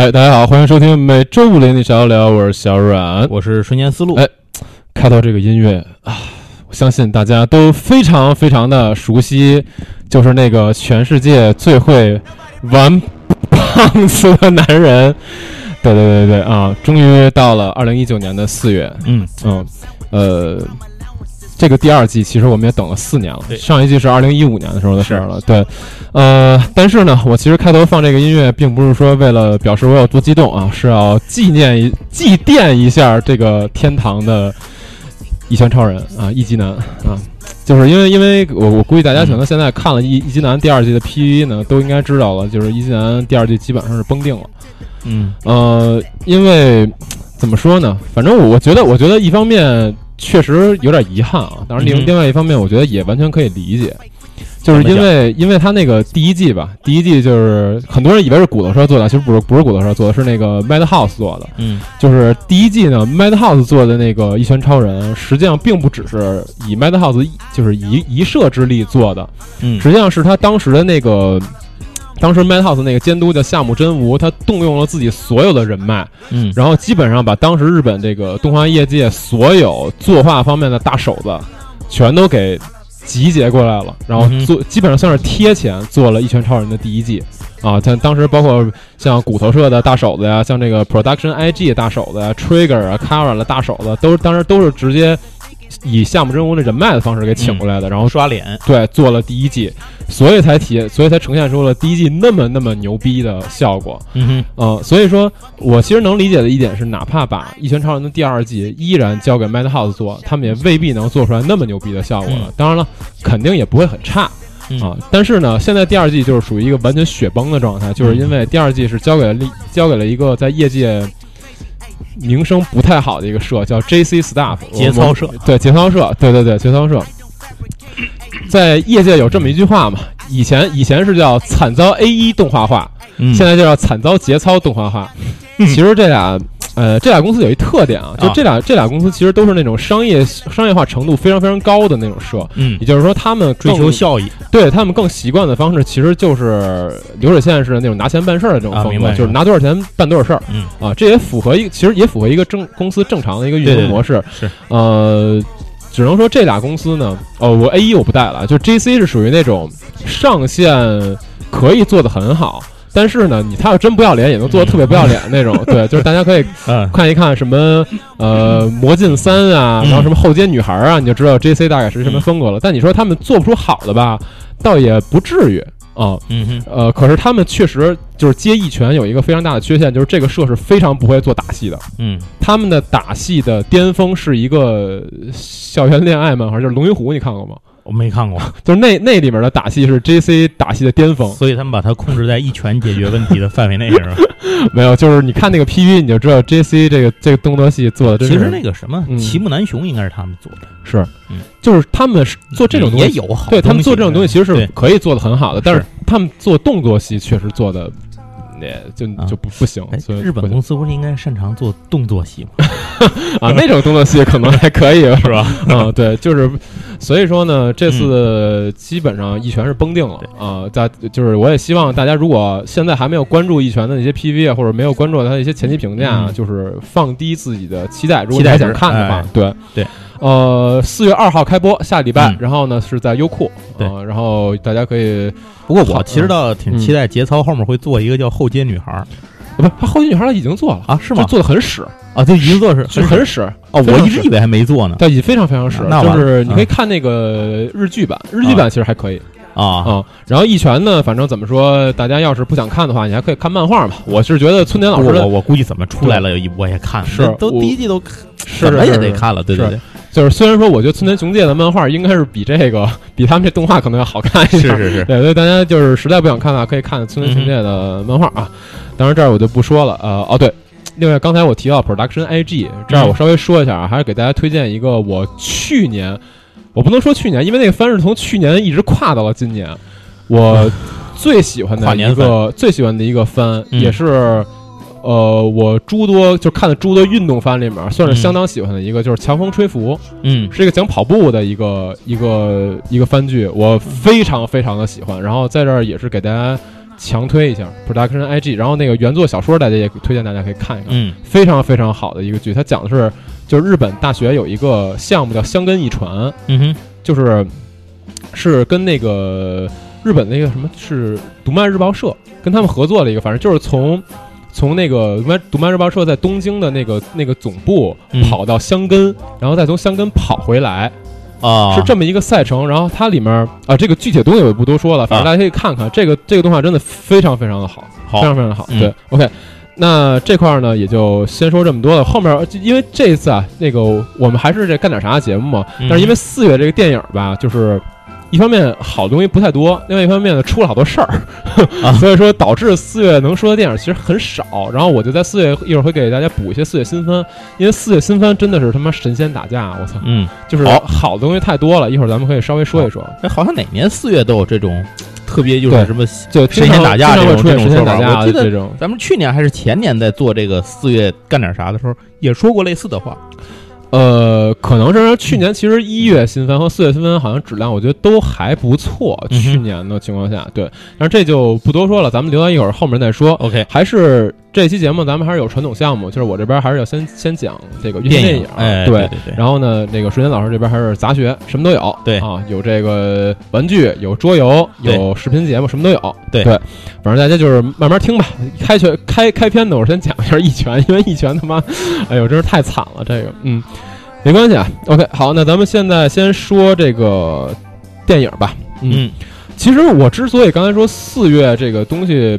哎大家好，欢迎收听每周五的你小聊，我是小阮。我是瞬间思路。哎开头这个音乐啊，我相信大家都非常非常的熟悉，就是那个全世界最会玩胖子的男人。对对对对啊，终于到了二零一九年的四月，嗯，嗯，呃，这个第二季其实我们也等了四年了，对上一季是二零一五年的时候的事儿了，对，呃，但是呢，我其实开头放这个音乐，并不是说为了表示我有多激动啊，是要纪念一祭奠一下这个天堂的一拳超人啊，一级男啊。就是因为，因为我我估计大家可能现在看了一一级男第二季的 PV 呢，都应该知道了，就是一级男第二季基本上是崩定了。嗯呃，因为怎么说呢？反正我我觉得，我觉得一方面确实有点遗憾啊，当然另、另外一方面，我觉得也完全可以理解，就是因为因为他那个第一季吧，第一季就是很多人以为是骨头社做的，其实不是不是骨头社做的，是那个 Madhouse 做的。嗯。就是第一季呢，Madhouse 做的那个一拳超人，实际上并不只是以 Madhouse 就是一一射之力做的，嗯。实际上是他当时的那个，当时 Madhouse 那个监督叫夏目真吾，他动用了自己所有的人脉，嗯然后基本上把当时日本这个动画业界所有作画方面的大手子，全都给集结过来了，然后做、基本上算是贴钱做了一拳超人的第一季。啊，像当时包括像骨头社的大手子呀，像这个 Production IG 大手子呀，Trigger 啊，Kara 的大手子，都是当时都是直接以项目真吾的人脉的方式给请过来的，然后刷脸，对，做了第一季，所以才体，所以才呈现出了第一季那么那么牛逼的效果。嗯所以说我其实能理解的一点是，哪怕把《一拳超人》的第二季依然交给 Madhouse 做，他们也未必能做出来那么牛逼的效果了。嗯当然了，肯定也不会很差。嗯啊，但是呢，现在第二季就是属于一个完全雪崩的状态，就是因为第二季是交给了另交给了一个在业界名声不太好的一个社，叫 JC Staff 节操社。对节操社，对对对节操社，在业界有这么一句话嘛，以前以前是叫惨遭 A 一动画化，嗯。现在就叫惨遭节操动画化。其实这俩，呃，这俩公司有一特点啊，就啊这俩、这俩公司其实都是那种商业商业化程度非常非常高的那种社，嗯也就是说他们追求效益，对他们更习惯的方式，其实就是流水线式的那种拿钱办事儿的这种风格，啊就是拿多少钱办多少事儿嗯啊。这也符合一个，其实也符合一个正公司正常的一个运对对对营模式。是呃，只能说这俩公司呢，哦，我 A 一我不带了，就 JC 是属于那种上线可以做的很好。但是呢，你他要真不要脸，也能做的特别不要脸那种。对，就是大家可以 嗯看一看什么呃魔镜三啊，然后什么后街女孩啊，你就知道 J C 大概是什么风格了。但你说他们做不出好的吧，倒也不至于啊。嗯哼，呃，可是他们确实就是接一拳有一个非常大的缺陷，就是这个社是非常不会做打戏的。嗯他们的打戏的巅峰是一个校园恋爱漫画，就是《龙与虎》，你看过吗？我没看过，就是那那里面的打戏是 J C 打戏的巅峰。所以他们把它控制在一拳解决问题的范围内，是吧？没有，就是你看那个 P V，你就知道 J C 这个这个动作戏做的真其实那个什么，嗯齐木南雄应该是他们做的，是。嗯，就是他们是做这种东西也有好，对他们做这种东西其实是可以做的很好的，但是是。他们做动作戏确实做的也就啊就不不行哎，所以日本公司不是应该擅长做动作戏吗？啊那种动作戏可能还可以 是吧？啊，对，就是所以说呢，这次基本上一拳是崩定了啊。在就是我也希望大家如果现在还没有关注一拳的那些 PV 啊，或者没有关注他的一些前期评价啊，嗯就是放低自己的期待，如果还想看的话哎，对对。呃，四月二号开播，下礼拜，嗯。然后呢是在优酷，对。啊，然后大家可以，不过我其实倒挺期待节操后面会做一个叫后街女孩儿。不是，他后街女孩已经做了啊，是吗？就？做的很屎，啊，就已经做是 就很屎。哦，我一直以为还没做呢。但已非常非常屎，那完了。就是你可以嗯看那个日剧版，日剧版其实还可以。啊。啊。然后一拳呢，反正怎么说，大家要是不想看的话，你还可以看漫画嘛。我是觉得村田老师的我我我估计怎么出来了，我也看，是那都我第一季都是怎么也得看了，对对对，就是虽然说我觉得村田雄介的漫画应该是比这个比他们这动画可能要好看一点，是是是，对，所以大家就是实在不想看的话，可以看村田雄介的漫画啊。当然这儿我就不说了，呃，哦对。另外，刚才我提到 Production IG，这儿我稍微说一下啊，还是给大家推荐一个我去年，我不能说去年，因为那个番是从去年一直跨到了今年，我最喜欢的一个最喜欢的一个番，嗯也是呃我诸多就看的诸多运动番里面算是相当喜欢的一个，就是《强风吹拂》。嗯是一个讲跑步的一个一个一个番剧，我非常非常的喜欢。然后在这儿也是给大家强推一下 Production IG，然后那个原作小说大家也推荐大家可以看一看，嗯非常非常好的一个剧。它讲的是，就是日本大学有一个项目叫香根一传，嗯哼，就是是跟那个日本那个什么是读卖日报社跟他们合作的一个，反正就是从。从那个读卖读卖日报社在东京的那个那个总部嗯跑到箱根，然后再从箱根跑回来，啊，是这么一个赛程。然后它里面啊，这个具体的东西我就不多说了，反正大家可以看看。这个这个动画真的非常非常的好，好非常非常的好。嗯对，OK。那这块儿呢，也就先说这么多了。后面因为这一次啊，那个我们还是这干点啥节目嘛。嗯但是因为四月这个电影吧，就是一方面好东西不太多，另外一方面呢出了好多事儿，啊 所以说导致四月能说的电影其实很少。然后我就在四月一会儿会给大家补一些四月新番，因为四月新番真的是他妈神仙打架，我操！嗯，就是好好的东西太多了，一会儿咱们可以稍微说一说。哎，好像哪年四月都有这种特别，就是什么。就神仙打架这种神仙打架这种说法我记得这种。咱们去年还是前年在做这个四月干点啥的时候，也说过类似的话。呃，可能是去年其实一月新番和四月新番好像质量我觉得都还不错，嗯去年的情况下，对，但是这就不多说了，咱们留到一会儿后面再说。OK，还是这期节目咱们还是有传统项目，就是我这边还是要先先讲这个电影，哎，对对对对，然后呢，那个水田老师这边还是杂学，什么都有。对啊，有这个玩具，有桌游，有视频节目，什么都有。对对，反正大家就是慢慢听吧。开拳开开篇呢，我先讲一下一拳，因为一拳他妈，哎呦，真是太惨了。这个，嗯，没关系啊。OK，好，那咱们现在先说这个电影吧。嗯，嗯其实我之所以刚才说四月这个东西。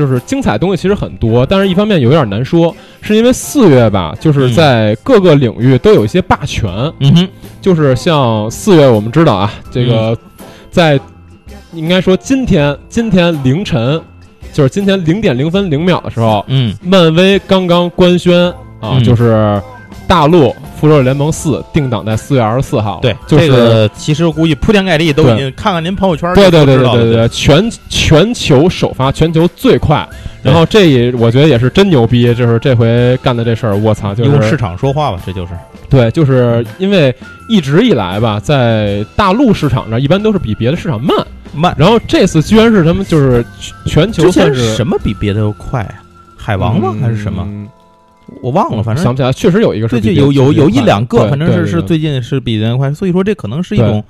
就是精彩的东西其实很多，但是一方面有点难说，是因为四月吧，就是嗯在各个领域都有一些霸权，嗯哼，就是像四月，我们知道啊，这个在应该说今天今天凌晨，就是今天零点零分零秒的时候，嗯。漫威刚刚官宣啊，嗯。就是大陆《复仇者联盟四》定档在四月二十四号，对，就是这个其实我估计铺天盖地都已经看看您朋友圈，对对对对对对，全全球首发，全球最快。然后这也我觉得也是真牛逼，就是这回干的这事儿，我操，就用市场说话吧，这就是对，就是因为一直以来吧，在大陆市场上一般都是比别的市场慢，慢。然后这次居然是他们就是全球算是什么比别的快啊？海王吗？还是什么？嗯我忘了，反正想不起来，确实有一个是最近有有有一两个，反正是是最近是比人快，所以说这可能是一种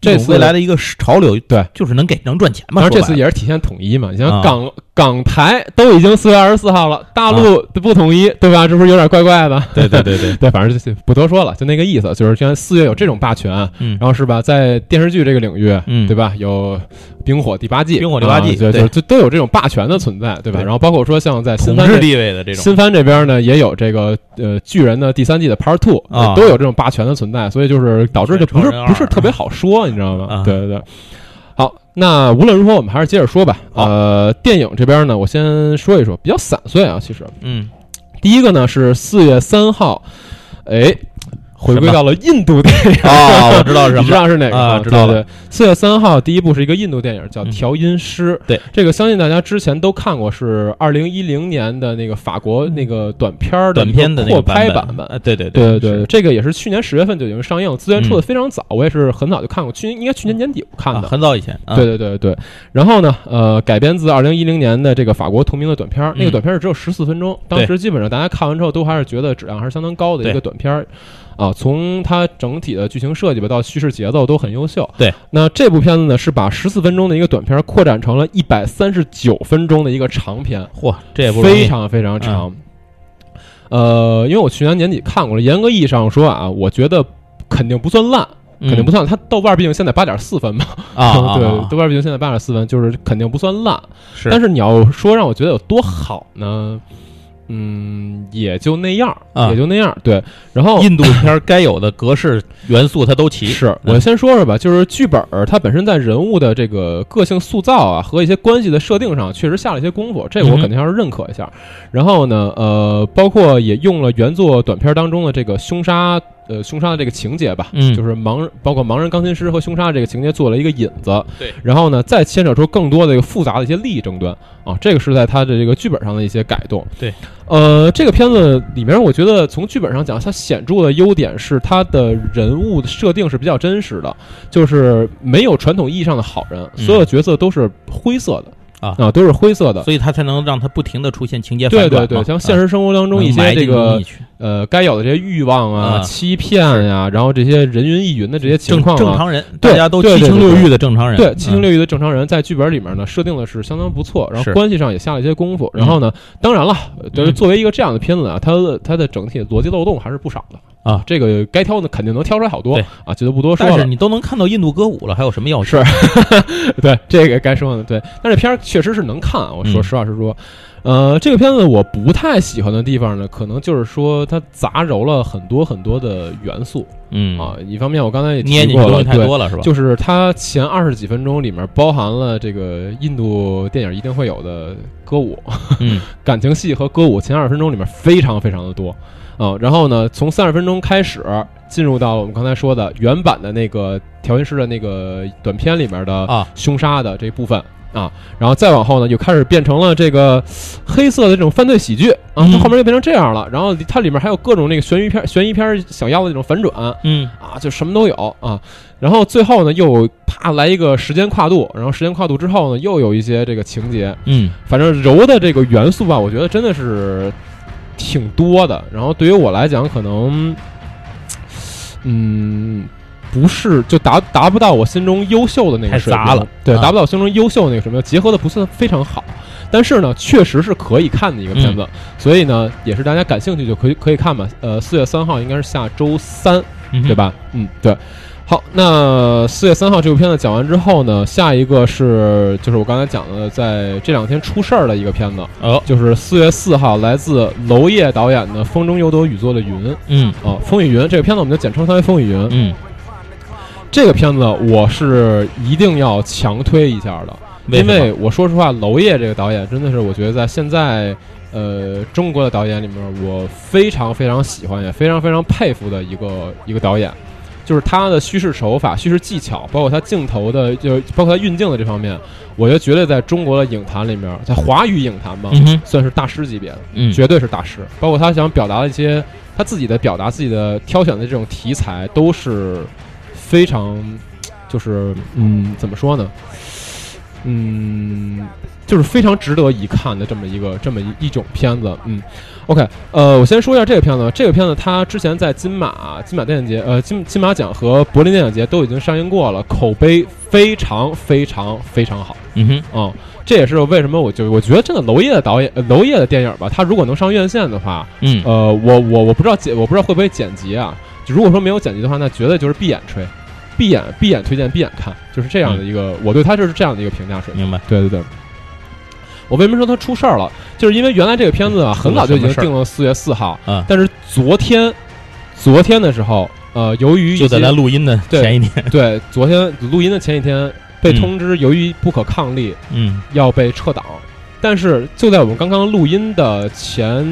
这未来的一个潮流，对，就是能给能赚钱嘛。但是这次也是体现统一嘛，你像啊港、港台都已经四月二十四号了，大陆不统一，对吧？这不是有点怪怪的？对对对对，对，反正就不多说了，就那个意思，就是现在四月有这种霸权，嗯然后是吧，在电视剧这个领域，嗯对吧？有冰火第八季，冰火第八季对就就都有这种霸权的存在，对吧？对然后包括说像在新统治地位的这种，新番这边呢，也有这个呃巨人的第三季的 Part Two，、啊都有这种霸权的存在，所以就是导致就不是不是特别好说，你知道吗？啊对对对。好，那无论如何，我们还是接着说吧。呃，电影这边呢，我先说一说，比较散碎啊。其实嗯，第一个呢是四月三号，哎，回归到了印度电影。啊，我知道是你知道是哪个？吗？啊知道了。对对，四月三号第一部是一个印度电影，叫《嗯调音师》。对，这个相信大家之前都看过，是二零一零年的那个法国那个短片儿的短片的那扩个版拍版本。呃，对对对对对，这个也是去年十月份就已经上映，资源出的嗯非常早，我也是很早就看过，去年应该去年年底我看啊的。很早以前，啊。对对对对，然后呢，呃，改编自二零一零年的这个法国同名的短片儿，那个嗯短片儿只有十四分钟，当时基本上大家看完之后都还是觉得质量还是相当高的一个短片儿，啊，从它整体的剧情设计吧到叙事节奏都很优秀。对，那这部片子呢是把十四分钟的一个短片儿扩展成了一百三十九分钟的一个长片，嚯，这也不容易非常非常长。呃，因为我去年年底看过了，严格意义上说啊，我觉得肯定不算烂，肯定不算。它豆瓣毕竟现在八点四分嘛，嗯啊啊，对啊，豆瓣毕竟现在八点四分，就是肯定不算烂。是，但是你要说让我觉得有多好呢？嗯，也就那样，啊也就那样。对，然后印度片儿该有的格式元素它都齐，是嗯我先说说吧，就是剧本它本身在人物的这个个性塑造啊和一些关系的设定上，确实下了一些功夫，这个我肯定要是认可一下。然后呢，呃，包括也用了原作短片当中的这个凶杀。呃，凶杀的这个情节吧，嗯。就是盲人，包括盲人钢琴师和凶杀这个情节做了一个引子，对，然后呢，再牵扯出更多的一个复杂的一些利益争端啊，这个是在他的这个剧本上的一些改动，对，呃，这个片子里面，我觉得从剧本上讲，它显著的优点是它的人物的设定是比较真实的，就是没有传统意义上的好人，嗯。所有角色都是灰色的。啊。啊，都是灰色的。所以它才能让它不停的出现情节反转对。对对，像啊现实生活当中一些这个呃该有的这些欲望啊、啊。欺骗呀，然后这些人云亦云的这些情况啊，正常人，对大家都七情六欲的正常人，对七情嗯。六欲的正常人，在剧本里面呢设定的是相当不错，然后关系上也下了一些功夫。嗯然后呢，当然了，就是嗯。作为一个这样的片子啊，它的它的整体逻辑漏洞还是不少的啊。这个该挑的肯定能挑出来好多啊，这就不多说了。但是你都能看到印度歌舞了，还有什么要求？是对这个该说的对，但这片儿确实是能看啊。我说嗯实话实说，呃，这个片子我不太喜欢的地方呢，可能就是说它杂糅了很多很多的元素嗯啊。一方面我刚才也捏提过了，太对，多了是吧？就是它前二十几分钟里面包含了这个印度电影一定会有的歌舞、嗯 感情戏和歌舞，前二十分钟里面非常非常的多啊。然后呢，从三十分钟开始进入到我们刚才说的原版的那个调音师的那个短片里面的啊凶杀的这部分。啊，然后再往后呢，就开始变成了这个黑色的这种犯罪喜剧啊，嗯它后面就变成这样了。然后它里面还有各种那个悬疑片、悬疑片想要的那种反转，嗯啊，就什么都有啊。然后最后呢，又啪来一个时间跨度，然后时间跨度之后呢，又有一些这个情节，嗯反正柔的这个元素吧，我觉得真的是挺多的。然后对于我来讲，可能，嗯。不是，就达达不到我心中优秀的那个太水平杂了对，啊达不到我心中优秀的那个什么，结合的不算非常好，但是呢，确实是可以看的一个片子，嗯所以呢，也是大家感兴趣就可以可以看吧。呃，四月三号应该是下周三，嗯，对？吧？嗯，对。好，那四月三号这部片子讲完之后呢，下一个是就是我刚才讲的，在这两天出事儿的一个片子，哦，就是四月四号来自娄烨导演的《风中有朵雨做的云》嗯。啊，《风雨云》这个片子我们就简称它为《风雨云》。嗯，这个片子我是一定要强推一下的，因为我说实话，娄烨这个导演真的是我觉得在现在呃中国的导演里面，我非常非常喜欢也非常非常佩服的一个一个导演，就是他的叙事手法、叙事技巧，包括他镜头的，就包括他运镜的这方面，我觉得绝对在中国的影坛里面，在华语影坛吧，嗯算是大师级别的，嗯绝对是大师。包括他想表达的一些他自己的表达、自己的挑选的这种题材，都是非常，就是嗯，怎么说呢？嗯，就是非常值得一看的这么一个这么一一种片子。嗯，OK，呃，我先说一下这个片子。这个片子它之前在金马金马电影节、呃金金马奖和柏林电影节都已经上映过了，口碑非常非常非常好。嗯哼嗯，这也是为什么我就我觉得真的娄烨的导演，呃娄烨的电影吧，他如果能上院线的话，嗯呃，我我我不知道剪，我不知道会不会剪辑啊。就如果说没有剪辑的话，那绝对就是闭眼吹，闭眼闭眼推荐，闭眼看，就是这样的一个，我对他就是这样的一个评价水平。明白对对对。我为什么说他出事儿了？就是因为原来这个片子啊，很早就已经定了四月四号，嗯，但是昨天，昨天的时候，呃，由于就在些咱录音的前一天，对昨天录音的前一天被通知，由于不可抗力，嗯要被撤档。但是就在我们刚刚录音的前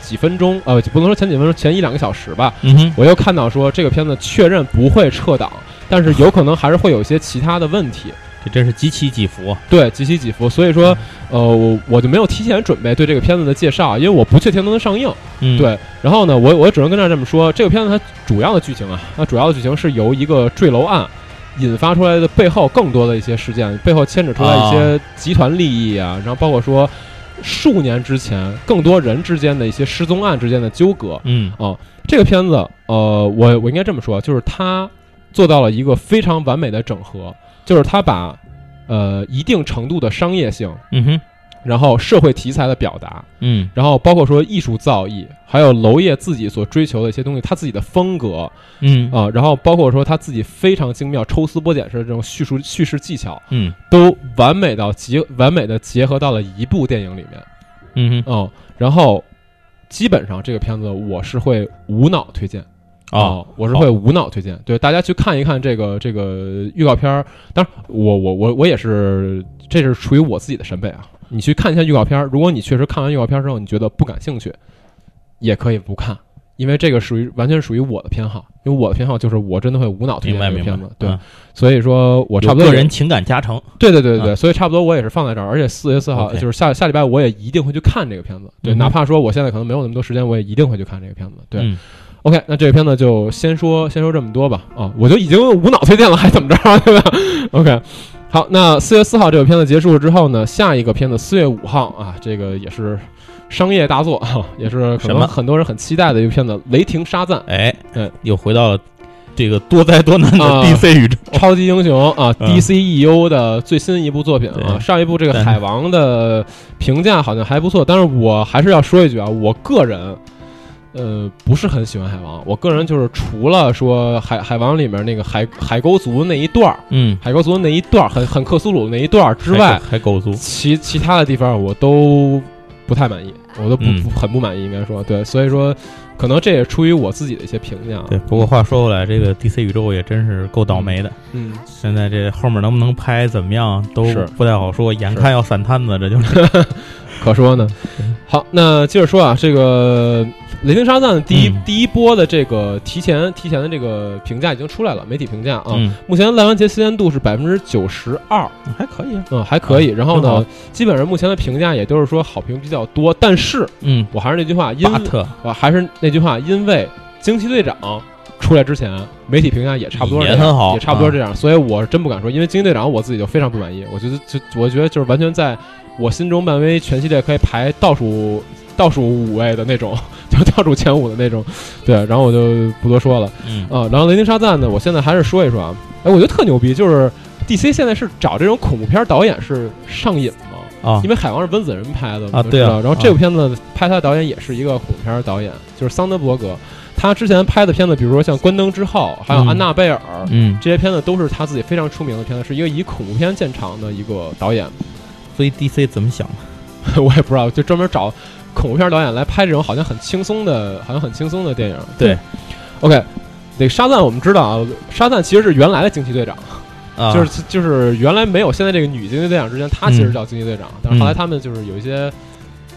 几分钟，呃，不能说前几分钟，前一两个小时吧，我又看到说这个片子确认不会撤档，但是有可能还是会有一些其他的问题。这真是几起几伏，对，几起几伏，所以说，呃，我我就没有提前准备对这个片子的介绍，因为我不确定能不能上映。嗯，对，然后呢，我我只能跟大家这么说，这个片子它主要的剧情啊，它主要的剧情是由一个坠楼案引发出来的背后更多的一些事件，背后牵扯出来一些集团利益啊，然后包括说数年之前更多人之间的一些失踪案之间的纠葛。嗯。这个片子，呃，我我应该这么说，就是它做到了一个非常完美的整合，就是他把呃一定程度的商业性，嗯哼。然后社会题材的表达，嗯。然后包括说艺术造诣，还有娄烨自己所追求的一些东西，他自己的风格嗯。啊、然后包括说他自己非常精妙、抽丝剥茧式的这种叙述叙事技巧，嗯。都完美到结完美的结合到了一部电影里面，嗯哼。嗯，然后基本上这个片子我是会无脑推荐。哦，我是会无脑推荐，对大家去看一看这个这个预告片儿。当然，我我我我也是，这是属于我自己的审美啊。你去看一下预告片儿，如果你确实看完预告片儿之后你觉得不感兴趣，也可以不看，因为这个属于完全属于我的偏好。因为我的偏好就是我真的会无脑推荐这个片子，，对，嗯所以说我差不多个人情感加成，对对对对所以差不多我也是放在这儿，而且四月四号就是下下礼拜我也一定会去看这个片子，对，嗯哪怕说我现在可能没有那么多时间，我也一定会去看这个片子，对。嗯 OK，那这个片子就先说先说这么多吧。啊，我就已经无脑推荐了，还怎么着，对吧？OK，好，那四月四号这个片子结束了之后呢，下一个片子四月五号啊，这个也是商业大作啊，也是可能很多人很期待的一个片子《雷霆沙赞》，哎，嗯，又回到了这个多灾多难的啊 DC 宇宙。超级英雄啊嗯，DCEU 的最新一部作品啊。上一部这个海王的评价好像还不错，但是我还是要说一句啊，我个人。呃，不是很喜欢海王。我个人就是除了说海海王里面那个海海沟族那一段儿，嗯，海沟族那一段儿很很克苏鲁那一段儿之外，还还狗族，其其他的地方我都不太满意，我都不、很不满意，应该说对，所以说可能这也出于我自己的一些评价。对。不过话说回来，这个 DC 宇宙也真是够倒霉的。嗯，现在这后面能不能拍怎么样都不太好说，眼看要散摊子，这就是。可说呢。好，那接着说啊，这个《雷霆沙赞》的第一、嗯。第一波的这个提前提前的这个评价已经出来了，媒体评价啊，嗯，目前烂番茄新鲜度是百分之九十二，还可以啊。嗯，还可以。然后呢，基本上目前的评价也都是说好评比较多，但是嗯，我还是那句话，因巴特。啊，还是那句话，因为惊奇队长出来之前，媒体评价也差不多也很好。啊也差不多这样，所以我是真不敢说，因为惊奇队长我自己就非常不满意，我觉得就我觉得就是完全在我心中漫威全系列可以排倒数倒数五位的那种，就倒数前五的那种，对，然后我就不多说了嗯啊。然后雷霆沙赞呢，我现在还是说一说啊，哎，我觉得特牛逼，就是 DC 现在是找这种恐怖片导演是上瘾吗？啊因为海王是温子仁拍的啊对啊然后这部片子拍他的导演也是一个恐怖片导演，就是桑德伯格。他之前拍的片子，比如说像《关灯之后》，还有《嗯安娜贝尔》嗯，这些片子，都是他自己非常出名的片子，是一个以恐怖片见长的一个导演。所以 DC 怎么想的？我也不知道，就专门找恐怖片导演来拍这种好像很轻松的、好像很轻松的电影。对，OK，那个沙赞我们知道啊，沙赞其实是原来的惊奇队长。啊，就是就是原来没有现在这个女惊奇队长之前，她其实叫惊奇队长，但是后来他们就是有一些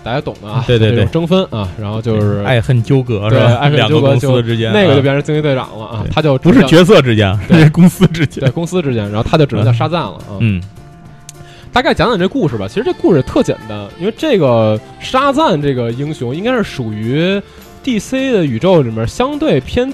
大家懂的啊，对对对争分啊，然后就是爱恨纠葛是对吧？爱恨两个公纠葛就司之间，那个就啊变成惊奇队长了啊对，他就不是角角色之间，对是 公司之间对。公司之间，然后他就只能叫沙赞了啊。嗯大概讲讲这故事吧，其实这故事特简单，因为这个沙赞这个英雄应该是属于 DC 的宇宙里面相对偏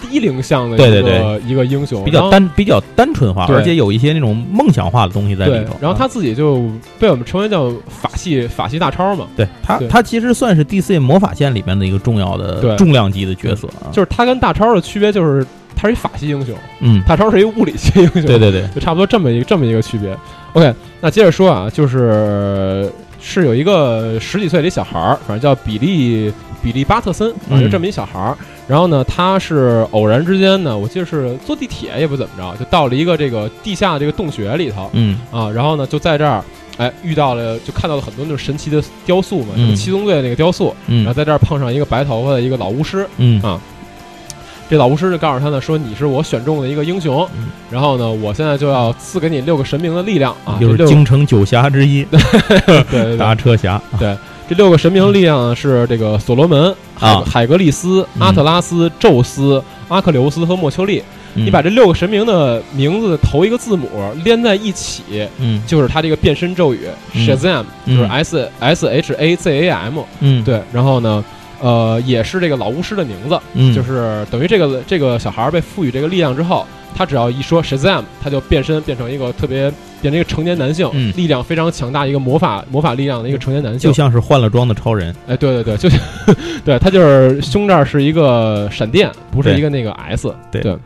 低龄向的一个对对。一个英雄，比较单比较单纯化，而且有一些那种梦想化的东西在里对头。，然后他自己就被我们称为叫法系法系大超嘛，对他对。他其实算是 DC 魔法线里面的一个重要的重量级的角色啊。就是他跟大超的区别就是他是一法系英雄，嗯，大超是一物理系英雄，对对对，就差不多这么一个这么一个区别。OK，那接着说啊，就是是有一个十几岁的一小孩儿，反正叫比利比利巴特森，反正就这么一小孩儿。然后呢，他是偶然之间呢，我记得是坐地铁也不怎么着，就到了一个这个地下这个洞穴里头。嗯。啊，然后呢就在这儿。哎，遇到了，就看到了很多那种神奇的雕塑嘛，嗯。什么七宗罪那个雕塑，然后嗯在这儿碰上一个白头发的一个老巫师，嗯。啊这老巫师就告诉他呢，说你是我选中的一个英雄，嗯。然后呢，我现在就要赐给你六个神明的力量啊，就是六京城九侠之一，对对对。搭车侠。这六个神明的力量呢是这个所罗门、海啊海格力斯、嗯。阿特拉斯、宙斯、阿克琉斯和莫丘利。你你把这六个神明的名字头一个字母连在一起，嗯。就是他这个变身咒语嗯。Shazam，嗯就是 S S H A Z A M。嗯。对，然后呢，呃，也是这个老巫师的名字。嗯就是等于这个这个小孩儿被赋予这个力量之后，他只要一说 Shazam，他就变身变成一个特别变成一个成年男性，嗯力量非常强大，一个魔法魔法力量的一个成年男性就。像是换了装的超人。哎，对对对，就对他就是胸这儿是一个闪电，不是一个那个 S。对对。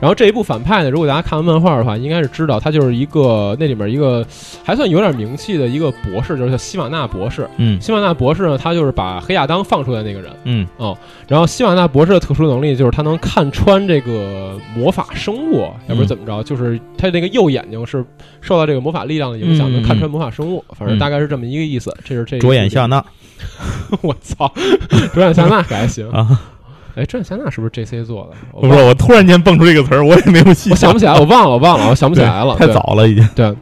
然后这一部反派呢，如果大家看完漫画的话，应该是知道他就是一个那里面一个还算有点名气的一个博士，就是叫希瓦纳博士。嗯希瓦纳博士呢，他就是把黑亚当放出来那个人。嗯哦然后希瓦纳博士的特殊能力就是他能看穿这个魔法生物，要不是怎么着，就是他那个右眼睛是受到这个魔法力量的影响，嗯能看穿魔法生物。反正嗯大概是这么一个意思。这是这着眼夏，娜 我操，着眼夏娜可 还行。啊！哎，着眼夏娜是不是 J.C. 做的？我不是，我突然间蹦出这个词儿，我也没有细我想不起来，我忘了，我忘了，我想不起来了，太早了已经。对。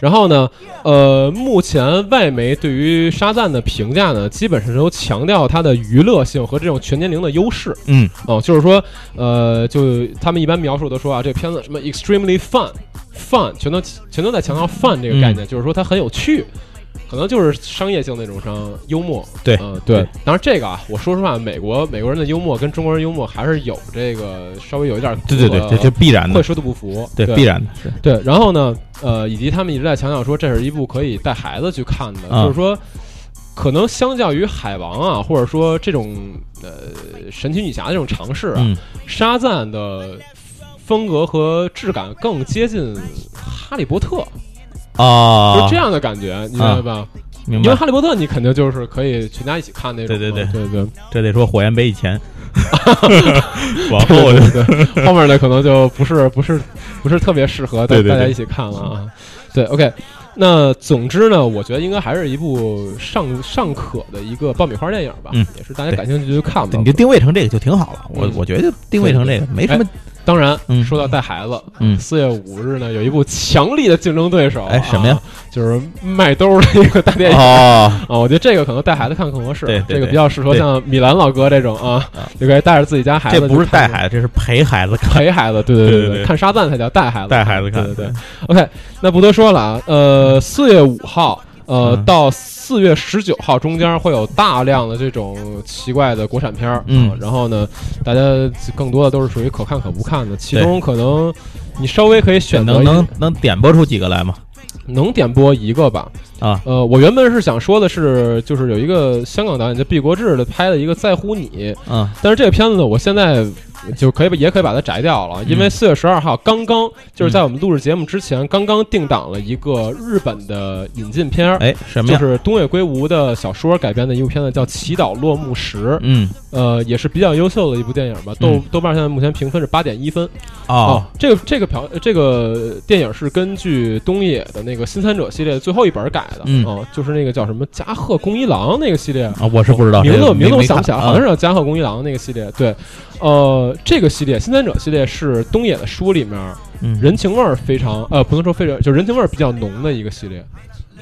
然后呢，呃，目前外媒对于沙赞的评价呢，基本上都强调它的娱乐性和这种全年龄的优势。嗯哦，就是说，呃，就他们一般描述都说啊，这片子什么 extremely fun，fun 全都全都在强调 fun 这个概念，就是说它很有趣。可能就是商业性那种上幽默，对嗯、对。当然这个啊，我说实话，美国美国人的幽默跟中国人幽默还是有这个稍微有一点对对对，这这必然的会，说的不符，对必然的是，对。然后呢，呃，以及他们一直在强调说，这是一部可以带孩子去看的，啊就是说。可能相较于海王啊，或者说这种呃神奇女侠这种尝试啊，嗯，沙赞的风格和质感更接近哈利波特，啊，就这样的感觉，你明白吧？明白因为。哈利波特你肯定就是可以全家一起看那种对，对对对对这得说火焰杯以前，往后对对对，后面的可能就不是不是不是特别适合大家一起看了啊。对，OK。那总之呢，我觉得应该还是一部尚尚可的一个爆米花电影吧，嗯也是大家感兴趣就去看吧你。就定位成这个就挺好了。我嗯我觉得就定位成这个没什么，当然，嗯。说到带孩子，嗯。四月五日呢有一部强力的竞争对手，哎什么呀？啊？就是麦兜的一个大电影。哦，啊，我觉得这个可能带孩子看更合适，对这个比较适合像米兰老哥这种啊啊，就可以带着自己家孩子这，不是带孩子，这是陪孩子看，陪孩子，对对对对对对看沙赞才叫带孩子，带孩子看，对对。对。OK，那不多说了啊，呃，四月五号。呃，嗯。到四月十九号中间会有大量的这种奇怪的国产片儿，嗯。啊然后呢，大家更多的都是属于可看可不看的，其中可能你稍微可以选择一能能能点播出几个来吗？能点播一个吧，啊，呃，我原本是想说的是，就是有一个香港导演叫毕国志的拍的一个《在乎你》，啊。但是这个片子呢，我现在就可以也可以把它摘掉了，因为嗯四月十二号刚刚就是在我们录制节目之前，刚刚定档了一个日本的引进片儿，哎，什么呀？就是东野圭吾的小说改编的一部片子，叫《祈祷落幕时》，嗯，呃，也是比较优秀的一部电影吧。豆嗯。豆瓣现在目前评分是八点一分。哦，这个这个票这个电影是根据东野的那个《新三者》系列最后一本改的，嗯哦，就是那个叫什么加贺恭一郎那个系列。啊，我是不知道名字名字我想不起来，好像是叫加贺恭一郎那个系列。对，呃，这个系列《新三者》系列是东野的书里面嗯人情味儿非常呃，不能说非常，就人情味儿比较浓的一个系列。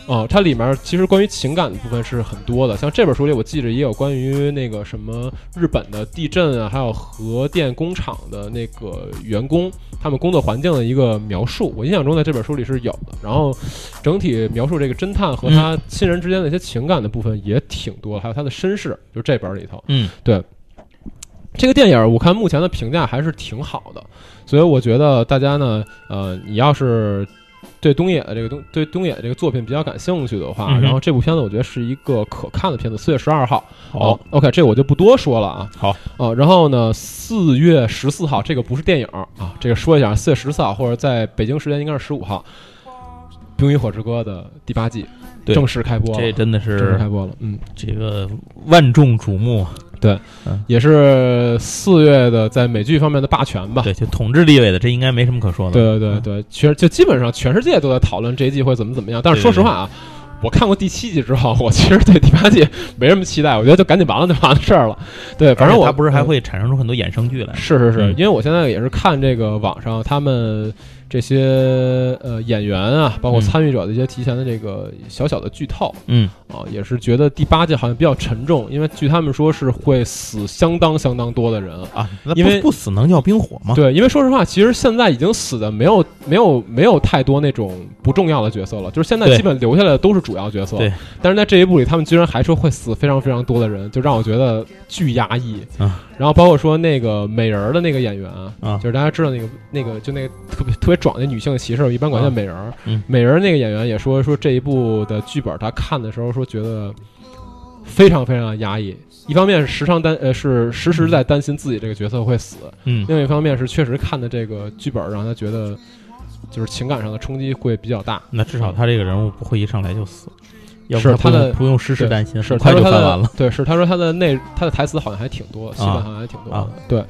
哦，它里面其实关于情感的部分是很多的，像这本书里我记着也有关于那个什么日本的地震啊，还有核电工厂的那个员工他们工作环境的一个描述，我印象中在这本书里是有的。然后整体描述这个侦探和他亲人之间的一些情感的部分也挺多，还有他的身世，就这本里头。嗯对这个电影我看目前的评价还是挺好的，所以我觉得大家呢，呃，你要是对东野的这个东对东野这个作品比较感兴趣的话，嗯然后这部片子我觉得是一个可看的片子。四月十二号，好，，OK，这我就不多说了啊。好，哦、然后呢，四月十四号，这个不是电影啊，这个说一下，四月十四号或者在北京时间应该是十五号，《冰与火之歌》的第八季对正式开播了，这真的是正式是开播了，嗯。这个万众瞩目，对也是四月的在美剧方面的霸权吧。对，就统治地位的，这应该没什么可说的。对对对对，其实就基本上全世界都在讨论这一季会怎么怎么样。但是说实话啊，我看过第七季之后，我其实对第八季没什么期待，我觉得就赶紧完了就完的事儿了。对，反正我它不是还会产生出很多衍生剧来？是是是，嗯因为我现在也是看这个网上他们这些呃演员啊，包括嗯参与者的一些提前的这个小小的剧透嗯，啊，也是觉得第八季好像比较沉重，因为据他们说是会死相当相当多的人。啊，那因为不不死能叫冰火吗？对，因为说实话，其实现在已经死的没有没有没有太多那种不重要的角色了，就是现在基本留下来的都是主要角色。对，但是在这一部里，他们居然还说会死非常非常多的人，就让我觉得巨压抑。啊然后包括说那个美人儿的那个演员啊就是大家知道那个那个就那个特别特别壮的女性骑士，我一般管叫啊美人儿。嗯美人儿那个演员也说说这一部的剧本，他看的时候说觉得非常非常的压抑。一方面是时常担呃是时时在担心自己这个角色会死，嗯，另一方面是确实看的这个剧本让他觉得就是情感上的冲击会比较大。那至少他这个人物不会一上来就死，要不是他的不用时时担心，是他说他的就翻完了。对，是他说他的内他的台词好像还挺多，戏份好像还挺多的。啊对，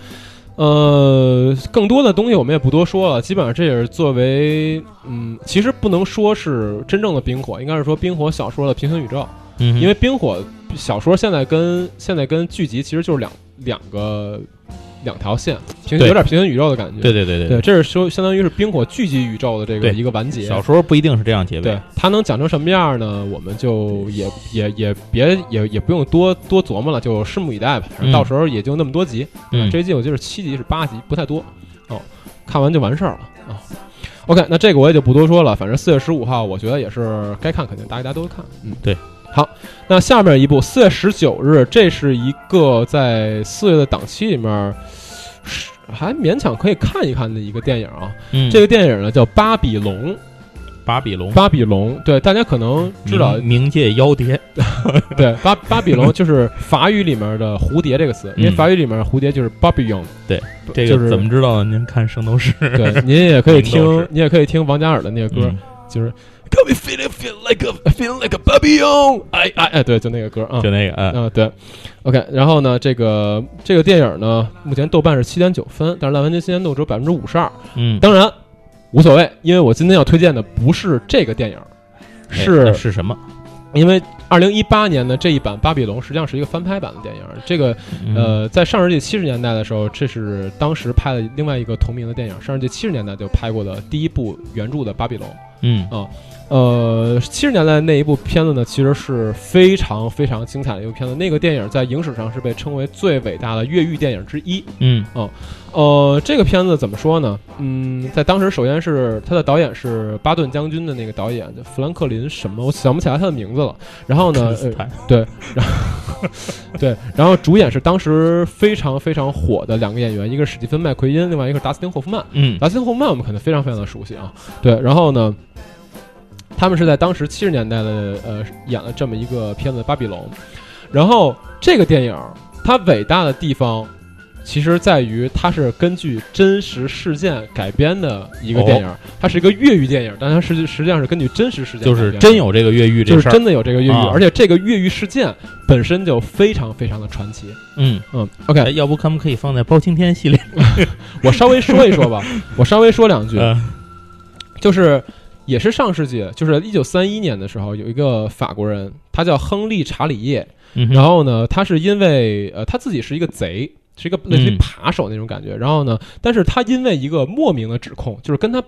呃，更多的东西我们也不多说了，基本上这也是作为嗯，其实不能说是真正的冰火，应该是说冰火小说的平行宇宙，嗯，因为冰火小说现在跟现在跟剧集其实就是两两个两条线，平对有点平行宇宙的感觉。对对对对，这是说相当于是冰火聚集宇宙的这个一个完结。小说不一定是这样结尾。对它能讲成什么样呢？我们就也也也别也也不用多多琢磨了，就拭目以待吧。反正嗯到时候也就那么多集，嗯，这一季我记得是七集是八集，不太多哦，看完就完事儿了啊。OK，那这个我也就不多说了，反正四月十五号，我觉得也是该看，肯定大家都会看。嗯，对。好，那下面一部四月十九日，这是一个在四月的档期里面是还勉强可以看一看的一个电影啊。嗯，这个电影呢叫《巴比龙》，巴比龙，巴比龙，对，大家可能知道，冥界妖蝶，对，巴巴比龙就是法语里面的蝴蝶这个词，因为法语里面蝴蝶就是 babylon。对，这个怎么知道？您看《圣斗士》，对，您也可以 听，您也可以听王嘉尔的那个歌，就是 Come feeling feel like a feeling like a babylon，哎哎哎，对，就那个歌啊，就那个，嗯，对，OK，然后呢，这个这个电影呢，目前豆瓣是七点九分，但是烂番茄新鲜度只有百分之五十二，嗯，当然。无所谓，因为我今天要推荐的不是这个电影，是是什么？因为二零一八年的这一版《巴比龙》实际上是一个翻拍版的电影。这个呃，在上世纪七十年代的时候，这是当时拍的另外一个同名的电影。上世纪七十年代就拍过的第一部原著的《巴比龙》。嗯啊。呃，七十年代那一部片子呢，其实是非常非常精彩的一部片子。那个电影在影史上是被称为最伟大的越狱电影之一。嗯，哦，呃，这个片子怎么说呢？嗯，在当时，首先是他的导演是巴顿将军的那个导演，叫富兰克林什么，我想不起来他的名字了。然后呢，呃，对，然后 对，然后主演是当时非常非常火的两个演员，一个是史蒂芬麦奎因，另外一个是达斯汀霍夫曼。嗯，达斯汀霍夫曼我们可能非常非常的熟悉啊。对，然后呢？他们是在当时七十年代的呃演了这么一个片子《巴比龙》，然后这个电影它伟大的地方，其实在于它是根据真实事件改编的一个电影，它是一个越狱电影，但它实际实际上是根据真实事件，就是真有这个越狱，就是真的有这个越狱，而且这个越狱事件本身就非常非常的传奇。嗯。嗯，OK，要不他们可以放在包青天系列？我稍微说一说吧，我稍微说两句，就是。也是上世纪，就是一九三一年的时候，有一个法国人，他叫亨利·查理叶。然后呢，他是因为呃，他自己是一个贼，是一个类似于扒手那种感觉。然后呢，但是他因为一个莫名的指控，就是跟他。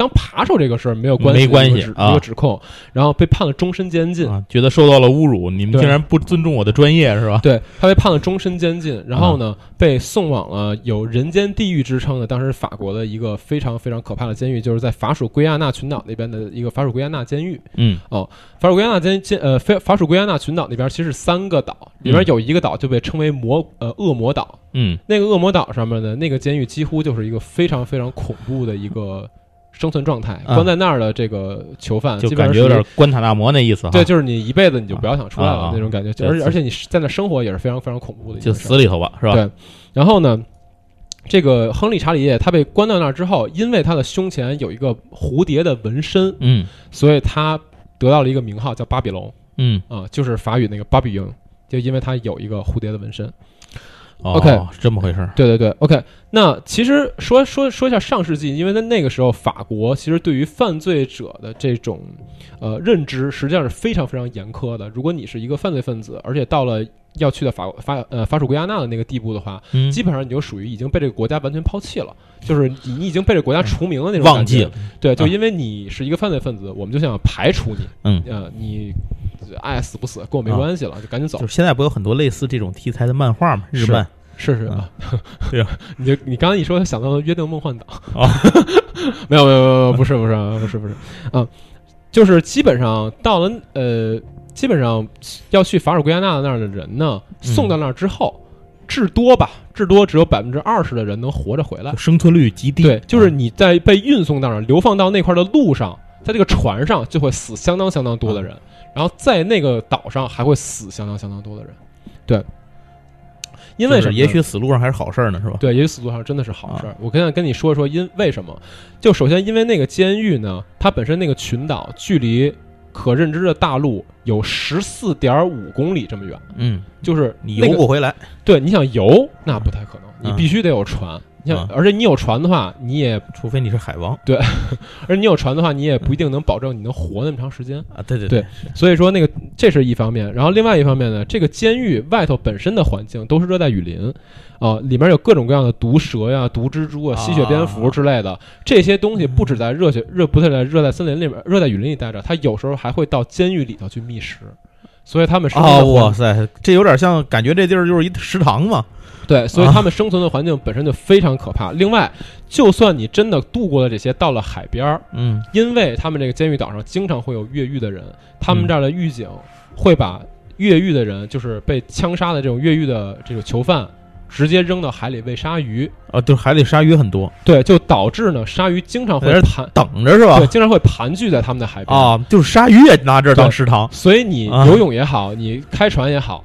当扒手这个事儿没有关系，没关系啊，一个指控，然后被判了终身监禁，觉得受到了侮辱，你们竟然不尊重我的专业是吧？对他被判了终身监禁，然后呢，被送往了有人间地狱之称的当时法国的一个非常非常可怕的监狱，就是在法属圭亚那群岛那边的一个法属圭亚那监狱。嗯，哦，法属圭亚那监监呃，非法属圭亚那群岛那边其实是三个岛，里边有一个岛就被称为魔呃恶魔岛。嗯，那个恶魔岛上面的那个监狱几乎就是一个非常非常恐怖的一个。生存状态，关在那儿的这个囚犯，就感觉有点关塔那摩那意思。对，就是你一辈子你就不要想出来了那种感觉，而且而且你在那生活也是非常非常恐怖的，就死里头吧，是吧？对。然后呢，这个亨利查理叶他被关到那儿之后，因为他的胸前有一个蝴蝶的纹身，嗯，所以他得到了一个名号叫巴比龙，嗯啊，就是法语那个巴比鹰，就因为他有一个蝴蝶的纹身。OK，是这么回事儿。对对对，OK。那其实说说说一下上世纪，因为在那个时候，法国其实对于犯罪者的这种呃认知，实际上是非常非常严苛的。如果你是一个犯罪分子，而且到了要去到法法呃法属圭亚那的那个地步的话，基本上你就属于已经被这个国家完全抛弃了，就是你你已经被这个国家除名的那种忘记了。对，就因为你是一个犯罪分子，我们就想排除你。嗯，呃，你爱死不死跟我没关系了，就赶紧走。就是现在不有很多类似这种题材的漫画吗？日漫。是是啊，对啊，你就你刚刚一说，想到了《约定梦幻岛》啊，没有没有没有，不是不是不是不是啊，就是基本上到了呃，基本上要去法尔圭亚那那儿的人呢，送到那儿之后，至多吧，至多只有百分之二十的人能活着回来，生存率极低。对，就是你在被运送到那儿、流放到那块的路上，在这个船上就会死相当相当多的人，然后在那个岛上还会死相当相当多的人，对。因为是，也许死路上还是好事儿呢，是吧？对，也许死路上真的是好事儿。我现在跟你说说，因为什么？就首先，因为那个监狱呢，它本身那个群岛距离可认知的大陆有十四点五公里这么远。嗯，就是你游不回来。对，你想游那不太可能，你必须得有船。你像，而且你有船的话，你也除非你是海王，对，而你有船的话，你也不一定能保证你能活那么长时间。啊。对对对，所以说那个这是一方面，然后另外一方面呢，这个监狱外头本身的环境都是热带雨林。啊，里面有各种各样的毒蛇呀、毒蜘蛛啊、吸血蝙蝠之类的。这些东西，不止在热血热不是在热带森林里面、热带雨林里待着，它有时候还会到监狱里头去觅食。所以他们生存哦，的环哇塞，这有点像，感觉这地儿就是一食堂嘛。对，所以啊他们生存的环境本身就非常可怕。另外，就算你真的度过了这些，到了海边儿，嗯因为他们这个监狱岛上经常会有越狱的人，他们嗯这儿的狱警会把越狱的人，就是被枪杀的这种越狱的这个囚犯，直接扔到海里喂鲨鱼。啊，就是海里鲨鱼很多，对，就导致呢，鲨鱼经常会在这盘，等着是吧对，？经常会盘踞在他们的海边。啊，就是鲨鱼也拿这儿当食堂。所以你啊游泳也好，你开船也好，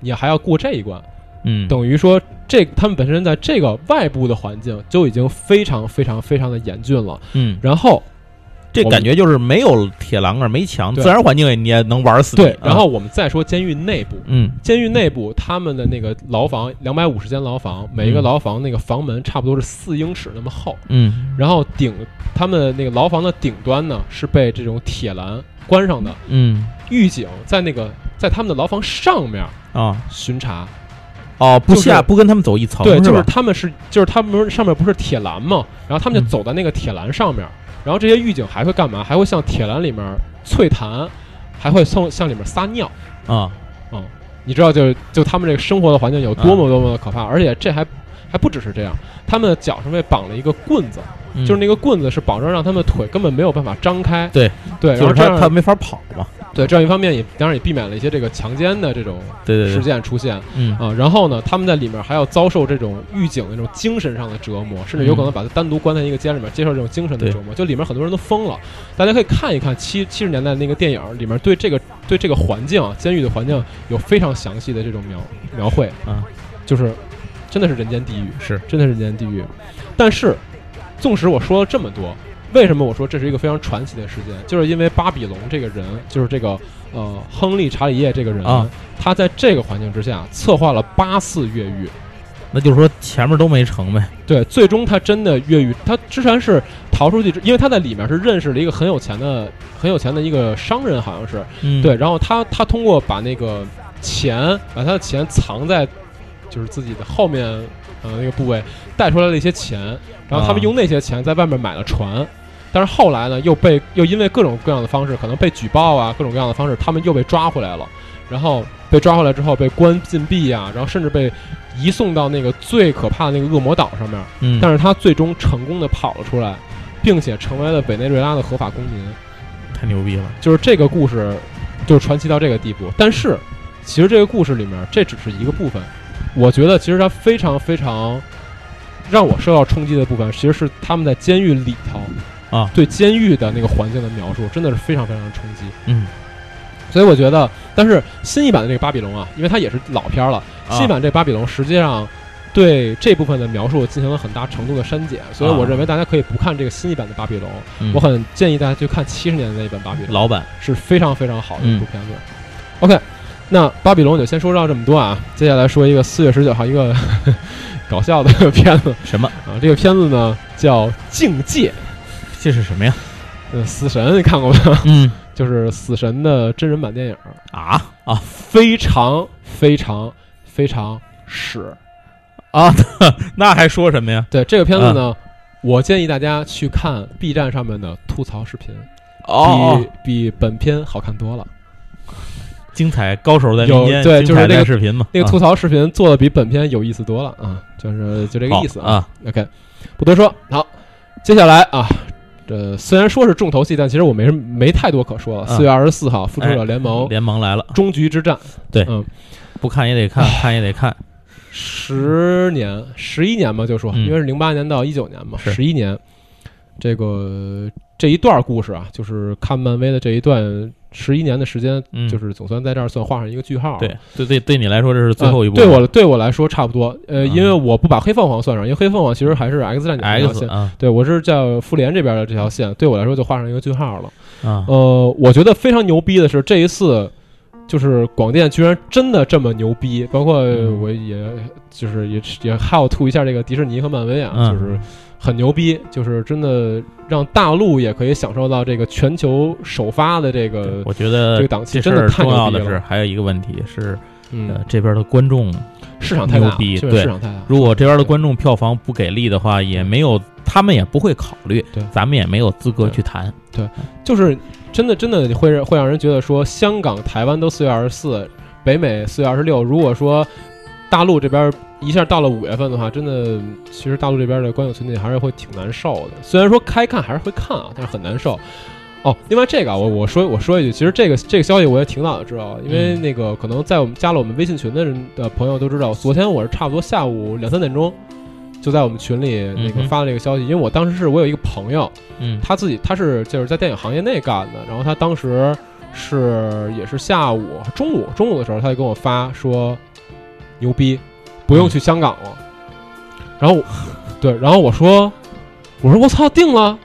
你还要过这一关。嗯，等于说这他们本身在这个外部的环境就已经非常非常非常的严峻了。嗯，然后这感觉就是没有铁栏杆，没墙，自然环境你也能玩死。对，啊然后我们再说监狱内部，嗯监狱内部他们的那个牢房两百五十间牢房，每一个嗯牢房那个房门差不多是四英尺那么厚，嗯然后顶他们那个牢房的顶端呢是被这种铁栏关上的，嗯狱警在那个在他们的牢房上面啊巡查。哦，不就是下不跟他们走一层对，就是？他们是，就是他们不是上面不是铁栏吗？然后他们就嗯走在那个铁栏上面，然后这些狱警还会干嘛？还会向铁栏里面啐痰，还会向向里面撒尿。啊嗯你知道就，就他们这个生活的环境有多么多么的可怕，而且这还还不只是这样，他们的脚上被绑了一个棍子，嗯就是那个棍子是保证让他们腿根本没有办法张开。对对，然就是后他他没法跑嘛。对这样一方面也当然也避免了一些这个强奸的这种事件出现。嗯啊，然后呢，他们在里面还要遭受这种狱警的这种精神上的折磨，甚至有可能把他单独关在一个监里面，接受这种精神的折磨。就里面很多人都疯了，大家可以看一看七七十年代那个电影里面对这个对这个环境啊，监狱的环境有非常详细的这种描描绘啊，就是真的是人间地狱，是真的是人间地狱。但是，纵使我说了这么多，为什么我说这是一个非常传奇的事件？就是因为巴比龙这个人，就是这个呃亨利查理叶这个人，啊他在这个环境之下策划了八次越狱。那就是说前面都没成呗。对，最终他真的越狱，他之前是逃出去，因为他在里面是认识了一个很有钱的、很有钱的一个商人，好像是嗯，对。然后他他通过把那个钱，把他的钱藏在就是自己的后面呃那个部位带出来了一些钱，然后他们啊用那些钱在外面买了船。但是后来呢，又被又因为各种各样的方式，可能被举报啊，各种各样的方式，他们又被抓回来了。然后被抓回来之后，被关禁闭啊，然后甚至被移送到那个最可怕的那个恶魔岛上面。嗯，但是他最终成功的跑了出来，并且成为了委内瑞拉的合法公民。太牛逼了。就是这个故事，就是传奇到这个地步。但是，其实这个故事里面，这只是一个部分。我觉得，其实它非常非常让我受到冲击的部分，其实是他们在监狱里头啊。对监狱的那个环境的描述，真的是非常非常的冲击。嗯，所以我觉得，但是新一版的这个巴比龙啊，因为它也是老片儿了，啊。新一版这巴比龙实际上对这部分的描述进行了很大程度的删减，所以我啊认为大家可以不看这个新一版的巴比龙，嗯。我很建议大家去看七十年的那一版巴比龙，老版，是非常非常好的一部嗯。片子。OK，那巴比龙就先说到这么多啊，接下来说一个四月十九号一个 搞笑的片子。什么？啊，这个片子呢叫《境界》，这是什么呀？呃，死神你看过吗？嗯 就是死神的真人版电影，啊啊非常非常非常屎。啊！那还说什么呀？对这个片子呢，嗯我建议大家去看 B 站上面的吐槽视频，哦，比比本片好看多了。精彩高手在有民间，对就是那个视频嘛。那个吐槽视频做的比本片有意思多了啊，就是就这个意思啊。OK，不多说。好，接下来啊，这虽然说是重头戏，但其实我没没太多可说了。啊四月二十四号，复仇者联盟联盟来了，终局之战，对嗯，不看也得看，看也得看。十年、十一年吧，就说，嗯因为是零八年到一九年嘛，十一年。这个这一段故事啊，就是看漫威的这一段十一年的时间，嗯就是总算在这儿算画上一个句号了。对对对，对你来说这是最后一部。呃对我对我来说差不多。呃，嗯因为我不把黑凤凰算上，因为黑凤凰其实还是 X 战警这条 X 线。啊对我是叫复联这边的这条线，对我来说就画上一个句号了。啊呃，我觉得非常牛逼的是这一次，就是广电居然真的这么牛逼，包括嗯我也就是也也还要吐一下这个迪士尼和漫威啊，嗯就是很牛逼，就是真的让大陆也可以享受到这个全球首发的这个我觉得这个档期真的太重要的是。还有一个问题是，嗯呃，，这边的观众，市场太，牛逼这个对市场太大。如果这边的观众票房不给力的话，也没有他们也不会考虑，对咱们也没有资格去谈。对就是真的真的会让会让人觉得说，香港、台湾都四月二十四，北美四月二十六。如果说大陆这边一下到了五月份的话，真的，其实大陆这边的观影群体还是会挺难受的。虽然说开看还是会看啊，但是很难受。哦，另外这个啊，我我说我说一句，其实这个这个消息我也挺早就知道了，因为那个可能在我们加了我们微信群的人的朋友都知道，昨天我是差不多下午两三点钟就在我们群里那个发了这个消息，因为我当时是我有一个朋友，嗯他自己他是就是在电影行业内干的，然后他当时是也是下午中午中午的时候，他就跟我发说牛逼，不用去香港了。然后对，然后我说我说我操定了，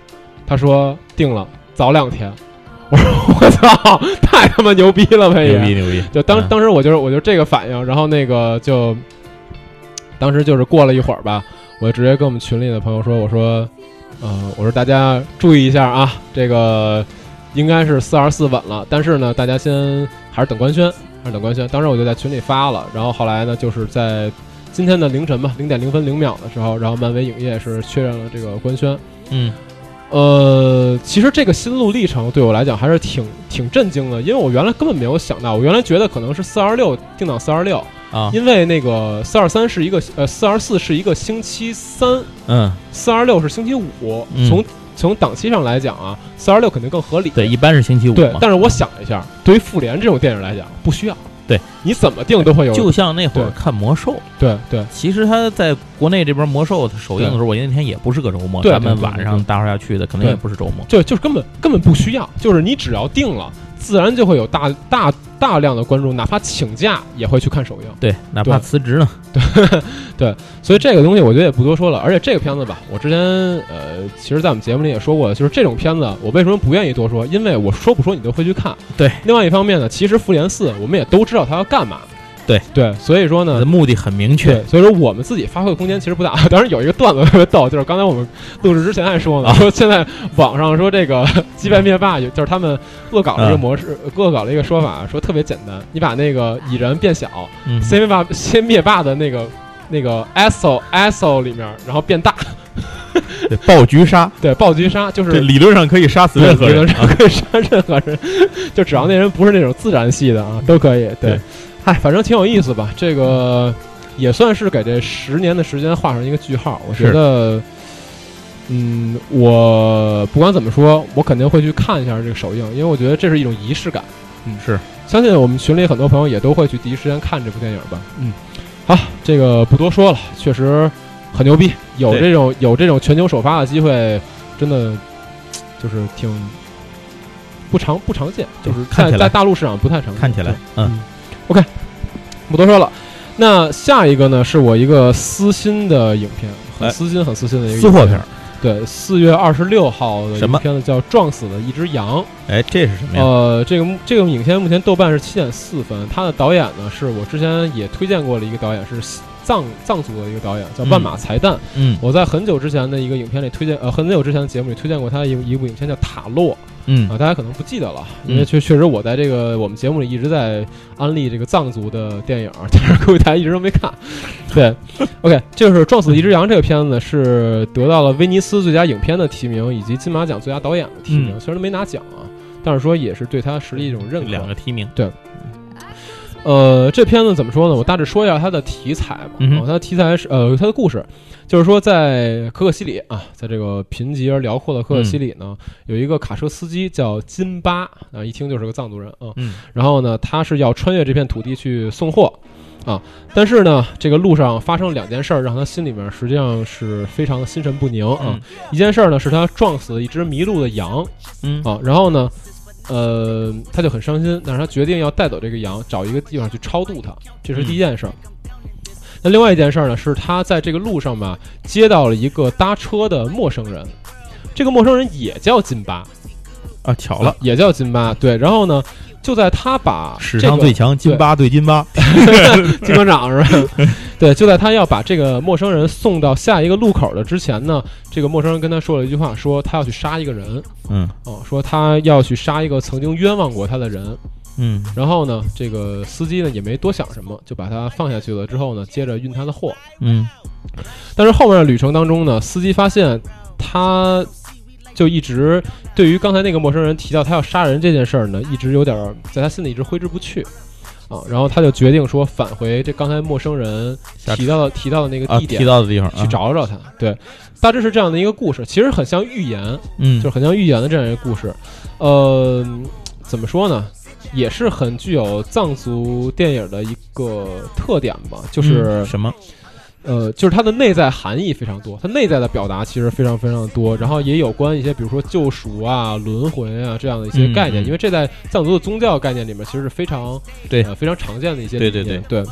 他说定了，早两天。我说我操，太他妈牛逼了呗也！牛逼牛逼，就当嗯当时我就是我就这个反应，然后那个就当时就是过了一会儿吧，我就直接跟我们群里的朋友说，我说，呃，我说大家注意一下啊，这个应该是四二四稳了，但是呢，大家先还是等官宣，还是等官宣。当时我就在群里发了，然后后来呢，就是在今天的凌晨吧，零点零分零秒的时候，然后漫威影业是确认了这个官宣。嗯呃，其实这个心路历程对我来讲还是挺挺震惊的，因为我原来根本没有想到，我原来觉得可能是四二六定档四二六，啊因为那个四二三是一个呃四二四是一个星期三，嗯，四二六是星期五，嗯从从档期上来讲啊，四二六肯定更合理。对，一般是星期五嘛，，对但是我想了一下，对于复联这种电影来讲，不需要。对，你怎么定都会有。就像那会儿看魔兽，对对其实他在国内这边魔兽首映的时候，我那天也不是个周末，对咱们晚上大伙儿要去的，可能也不是周末。就就是根本根本不需要，就是你只要定了，自然就会有大大大量的观众，哪怕请假也会去看首映。对，哪怕辞职呢，所以这个东西我觉得也不多说了。而且这个片子吧，我之前呃，其实在我们节目里也说过，就是这种片子我为什么不愿意多说？因为我说不说你都会去看。对。另外一方面呢，其实《复联四》我们也都知道它要干嘛。对对，所以说呢，目的很明确，。所以说我们自己发挥的空间其实不大。当然有一个段子特别逗，就是刚才我们录制之前还说呢，啊说现在网上说这个 击败灭霸，有就是他们恶搞了一个模式，恶搞了一个说法，说特别简单，你把那个蚁人变小，嗯，先灭霸先灭霸的那个那个 ASO ASO 里面，然后变大，对爆菊杀，对，暴菊杀就是理论上可以杀死任何人理论。上可以杀任何人，就只要那人不是那种自然系的啊，都可以。对对，嗨，反正挺有意思吧。这个也算是给这十年的时间画上一个句号。我觉得，嗯，我不管怎么说，我肯定会去看一下这个首映，因为我觉得这是一种仪式感。嗯，是，相信我们群里很多朋友也都会去第一时间看这部电影吧。嗯，好，这个不多说了，确实很牛逼，有这种有这种全球首发的机会，真的就是挺不常不常见，就是看在在大陆市场不太常见。看起来对，嗯，不多说了。那下一个呢，是我一个私心的影片，很哎私心、很私心的一个影私货片。对，四月二十六号的一个片子叫《撞死了一只羊》。哎，这是什么呀？呃，这个目这个影片目前豆瓣是七点四分，它的导演呢是我之前也推荐过的一个导演，是西藏藏族的一个导演，叫万马才旦。嗯我在很久之前的一个影片里推荐，呃，很久之前的节目里推荐过他的一一部影片叫《塔洛》嗯。啊，大家可能不记得了，因嗯为确确实我在这个我们节目里一直在安利这个藏族的电影，但是各位大家一直都没看。对，OK，就是《撞死一只羊》这个片子是得到了威尼斯最佳影片的提名，以及金马奖最佳导演的提名，嗯。虽然没拿奖啊，但是说也是对他实力一种认可。两个提名，呃，这片子怎么说呢？我大致说一下它的题材吧。嗯它的题材是呃，它的故事就是说，在可可西里啊，在这个贫瘠而辽阔的可可西里呢，有一个卡车司机叫金巴啊，一听就是个藏族人啊。嗯然后呢，他是要穿越这片土地去送货啊，但是呢，这个路上发生了两件事儿，让他心里面实际上是非常的心神不宁啊。嗯一件事儿呢，是他撞死了一只迷路的羊，嗯啊，然后呢，呃，他就很伤心，但是他决定要带走这个羊，找一个地方去超度它，这是第一件事儿。那另外一件事儿呢，是他在这个路上吧，接到了一个搭车的陌生人，这个陌生人也叫金巴，啊，巧了，也叫金巴，对。然后呢，就在他把史这个上最强金巴对金巴，金馆长 是吧？对，就在他要把这个陌生人送到下一个路口的之前呢，这个陌生人跟他说了一句话，说他要去杀一个人，嗯哦，说他要去杀一个曾经冤枉过他的人。嗯然后呢，这个司机呢也没多想什么，就把他放下去了。之后呢，接着运他的货。嗯但是后面的旅程当中呢，司机发现他就一直对于刚才那个陌生人提到他要杀人这件事儿呢，一直有点儿在他心里一直挥之不去啊。然后他就决定说返回这刚才陌生人提到的提到的那个啊，地点提到的地方去，找找他。对，大致是这样的一个故事，其实很像寓言，嗯，就是很像寓言的这样一个故事。呃，怎么说呢？也是很具有藏族电影的一个特点吧，就是、嗯什么？呃，就是它的内在含义非常多，它内在的表达其实非常非常的多，然后也有关一些比如说救赎啊、轮回啊这样的一些嗯概念，嗯因为这在藏族的宗教概念里面其实是非常对呃、非常常见的一些对对对对。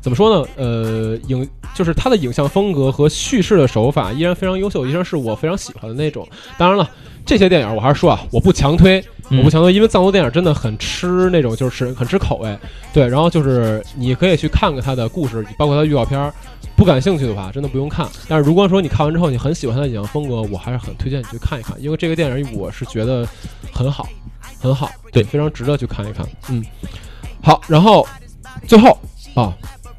怎么说呢？呃，影就是它的影像风格和叙事的手法依然非常优秀，依然是我非常喜欢的那种。当然了，这些电影我还是说啊，我不强推，嗯我不强求，因为藏族电影真的很吃那种，就是很吃口味。对，然后就是你可以去看看它的故事，包括它的预告片儿。不感兴趣的话，真的不用看。但是如果说你看完之后你很喜欢它的影像风格，我还是很推荐你去看一看，因为这个电影我是觉得很好，很好，对非常值得去看一看。嗯，好，然后最后啊，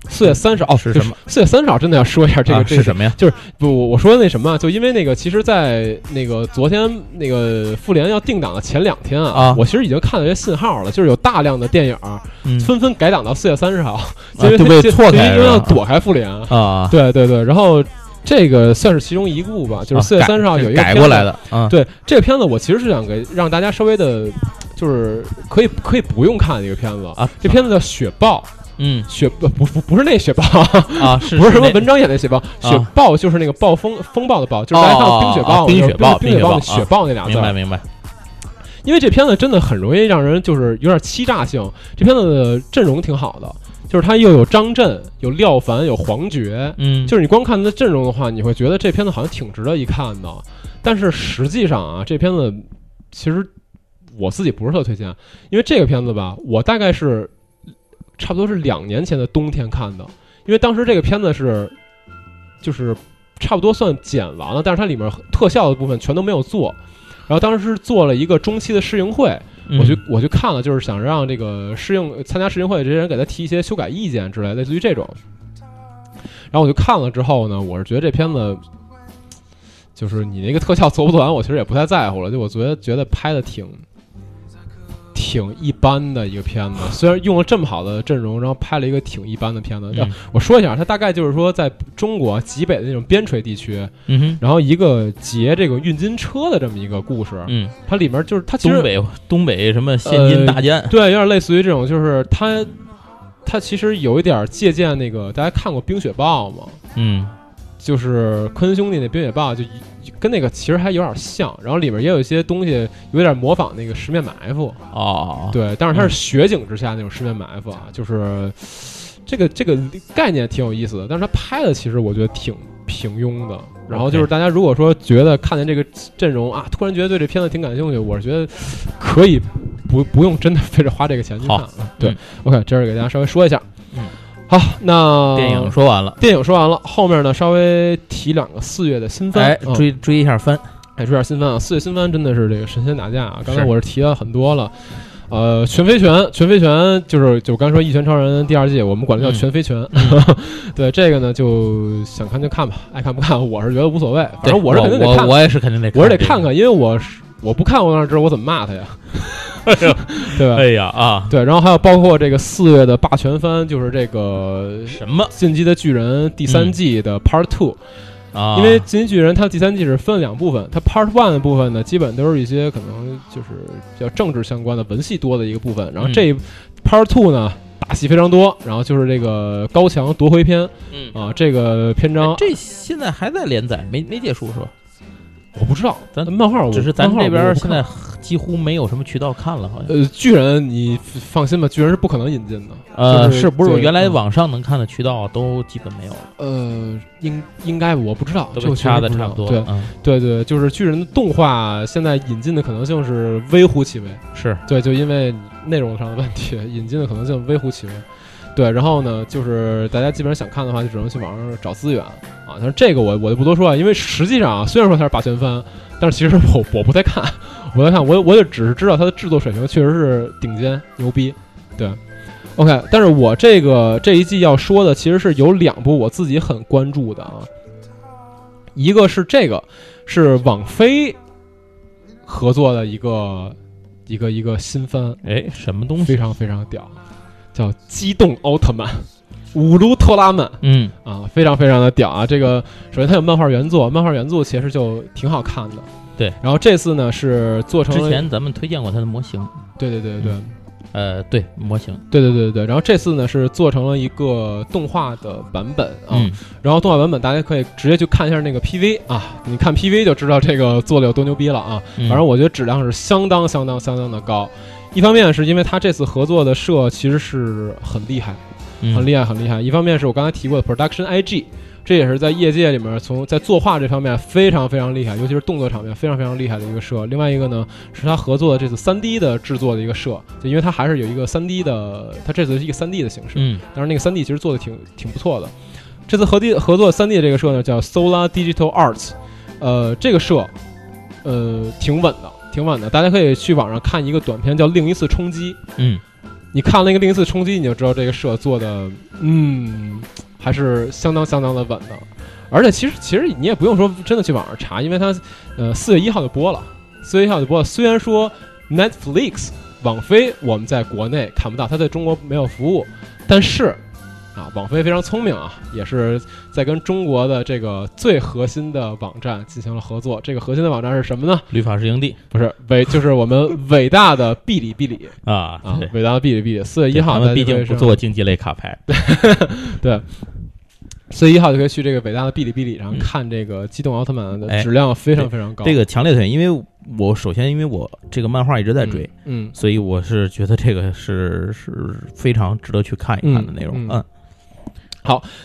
四月三十号是什么？四月三十号真的要说一下这个、啊这个是什么呀？就是不，我我说的那什么啊，就因为那个，其实，在那个昨天那个复联要定档的前两天啊，啊我其实已经看到一些信号了，就是有大量的电影纷纷改档到四月三十号，因为错开因为要躲开复联。啊，对对对，然后这个算是其中一部吧，就是四月三十号有一个改过来。的啊，对这个片子，我其实是想给让大家稍微的，就是可以可以不用看的一个片子啊这片子叫《雪豹》，嗯雪不不不不是那雪豹，啊，是不是什么文章演的雪豹，啊雪豹就是那个暴风风暴的暴，就是大家看到冰雪暴，冰雪暴冰雪暴雪豹那俩字。明白明白，因为这片子真的很容易让人就是有点欺诈性。这片子的阵容挺好的，就是它又有张震，有廖凡，有黄觉。嗯，就是你光看它的阵容的话，你会觉得这片子好像挺值得一看的。但是实际上啊，这片子其实我自己不是特推荐，因为这个片子吧，我大概是差不多是两年前的冬天看的，因为当时这个片子是就是差不多算剪完了，但是它里面特效的部分全都没有做。然后当时是做了一个中期的试映会，嗯我去我去看了，就是想让这个试映参加试映会的这些人给他提一些修改意见之类，类似于这种。然后我就看了之后呢，我是觉得这片子，就是你那个特效做不做完，我其实也不太在乎了。就我觉得觉得拍的挺挺一般的一个片子，虽然用了这么好的阵容，然后拍了一个挺一般的片子。嗯我说一下，它大概就是说在中国极北的那种边陲地区，然后一个劫这个运金车的这么一个故事。嗯，它里面就是它其实东北东北什么现金大奸，对，有点类似于这种，就是它，它其实有一点借鉴那个，大家看过《冰雪暴》吗？嗯就是科恩兄弟那《冰雪暴》，就跟那个其实还有点像，然后里面也有一些东西有点模仿那个《十面埋伏》，哦，对，但是它是雪景之下那种十面埋伏啊，就是这个这个概念挺有意思的，但是它拍的其实我觉得挺平庸的。然后就是大家如果说觉得看见这个阵容啊，突然觉得对这片子挺感兴趣，我是觉得可以不不用真的 非得花这个钱去看啊。对嗯，OK，这儿给大家稍微说一下。嗯，好，那电影说完了，电影说完了，后面呢稍微提两个四月的新番，追追一下番，哎，追点新番啊，四月新番真的是这个神仙打架啊！刚才我是提了很多了，呃，全飞拳，全飞拳就是就我刚说《一拳超人》第二季，我们管它叫嗯全飞拳。对这个呢，就想看就看吧，爱看不看，我是觉得无所谓，反正我是肯定得看，我我也是肯定得，我是得看。看，因为我是我不看，我哪知道我怎么骂他呀？对吧？哎呀啊，对，然后还有包括这个四月的霸权番，就是这个《什么进击的巨人》第三嗯季的 Part Two。啊？因为《进击巨人》它第三季是分两部分，它 Part One 的部分呢，基本都是一些可能就是比较政治相关的文戏多的一个部分，然后嗯这 Part Two 呢，打戏非常多，然后就是这个高墙夺回篇嗯，啊，这个篇章这现在还在连载，没没结束是吧？我不知道，咱漫画我只是咱这边现在几乎没有什么渠道看了，好像。呃巨人你放心吧，巨人是不可能引进的，呃，就是不是原来嗯网上能看的渠道都基本没有了，呃应应该我不知道，都这个确实被掐的差不多。对嗯，对对，就是巨人的动画现在引进的可能性是微乎其微。是对，就因为内容上的问题，引进的可能性微乎其微。对，然后呢，就是大家基本上想看的话，就只能去网上找资源啊。但是这个我我就不多说了，因为实际上啊，虽然说它是霸权番，但是其实我我不太看，我在看，我我也只是知道它的制作水平确实是顶尖牛逼。对，OK，但是我这个这一季要说的其实是有两部我自己很关注的啊，一个是这个是网飞合作的一个一个一个新番，哎，什么东西？非常非常屌，叫《机动奥特曼》。乌鲁特拉曼嗯啊，非常非常的屌啊！这个首先它有漫画原作，漫画原作其实就挺好看的。对，然后这次呢是做成，之前咱们推荐过它的模型，对对对对呃，对模型，对对对对对。然后这次呢是做成了一个动画的版本啊，嗯然后动画版本大家可以直接去看一下那个 PV 啊，你看 PV 就知道这个做的有多牛逼了啊！嗯反正我觉得质量是相当相当相当的高。一方面是因为他这次合作的社其实是很厉害，嗯很厉害，很厉害。一方面是我刚才提过的 Production IG，这也是在业界里面从在作画这方面非常非常厉害，尤其是动作场面非常非常厉害的一个社。另外一个呢，是他合作的这次 3D 的制作的一个社，就因为他还是有一个 3D 的，他这次是一个 3D 的形式，嗯但是那个 3D 其实做的挺挺不错的。这次合地合作 3D 的这个社呢叫 Solar Digital Arts，呃，这个社呃挺稳的，挺稳的。大家可以去网上看一个短片叫《另一次冲击》，嗯你看了那个另一次冲击，你就知道这个社做的，嗯，还是相当相当的稳的。而且其实其实你也不用说真的去网上查，因为它呃四月一号就播了，四月一号就播了。虽然说 Netflix 网飞我们在国内看不到，它在中国没有服务，但是啊，网飞非常聪明啊，也是在跟中国的这个最核心的网站进行了合作。这个核心的网站是什么呢？绿法师营地不是伟，就是我们伟大的哔哩哔哩。啊，啊，伟大的哔哩哔哩，四月一号毕竟不做竞技类卡牌，对，四月一号就可以去这个伟大的哔哩哔哩上嗯看这个机动奥特曼的哎质量非常非常高。这个强烈推荐，因为我首先因为我这个漫画一直在追，嗯，所以我是觉得这个是是非常值得去看一看的内容。嗯嗯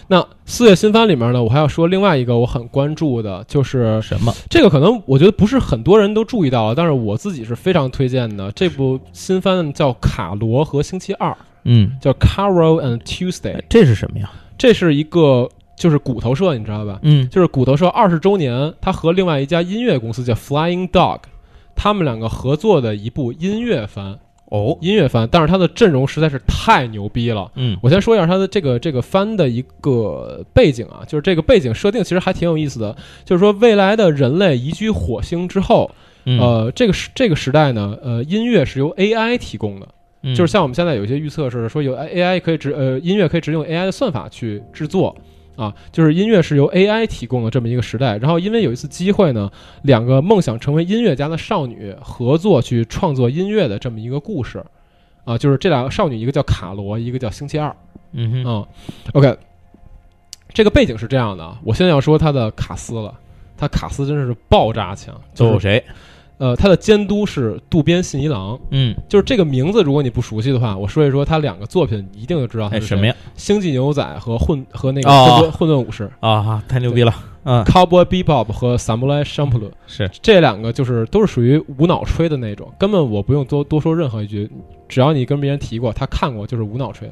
那四月新番里面呢，我还要说另外一个我很关注的，就是什么？这个可能我觉得不是很多人都注意到了，但是我自己是非常推荐的。这部新番叫《卡罗和星期二》，嗯，叫《Carol and Tuesday》，这是什么呀？这是一个就是骨头社，你知道吧？嗯就是骨头社二十周年，它和另外一家音乐公司叫 Flying Dog，他们两个合作的一部音乐番，哦，音乐番，但是它的阵容实在是太牛逼了。嗯。我先说一下它的这个这个番的一个背景啊，就是这个背景设定其实还挺有意思的，就是说未来的人类移居火星之后，嗯。呃，这个时这个时代呢，呃，音乐是由 AI 提供的，嗯。就是像我们现在有一些预测是说有 AI 可以直呃音乐可以直接用 AI 的算法去制作啊，就是音乐是由 AI 提供的这么一个时代。然后因为有一次机会呢，两个梦想成为音乐家的少女合作去创作音乐的这么一个故事啊，就是这两个少女，一个叫卡罗，一个叫星期二嗯。OK，这个背景是这样的啊，我现在要说他的卡斯了，他卡斯真是爆炸强，就是谁？呃，他的监督是渡边信一郎。嗯，就是这个名字，如果你不熟悉的话，我说一说他两个作品，一定就知道他哎，是谁。什么呀？星际牛仔和混和那个哦混沌混沌武士、啊，太牛逼了！嗯，Cowboy Bebop 和 Samurai Champloo 是这两个就是都是属于无脑吹的那种，根本我不用多多说任何一句，只要你跟别人提过，他看过就是无脑吹。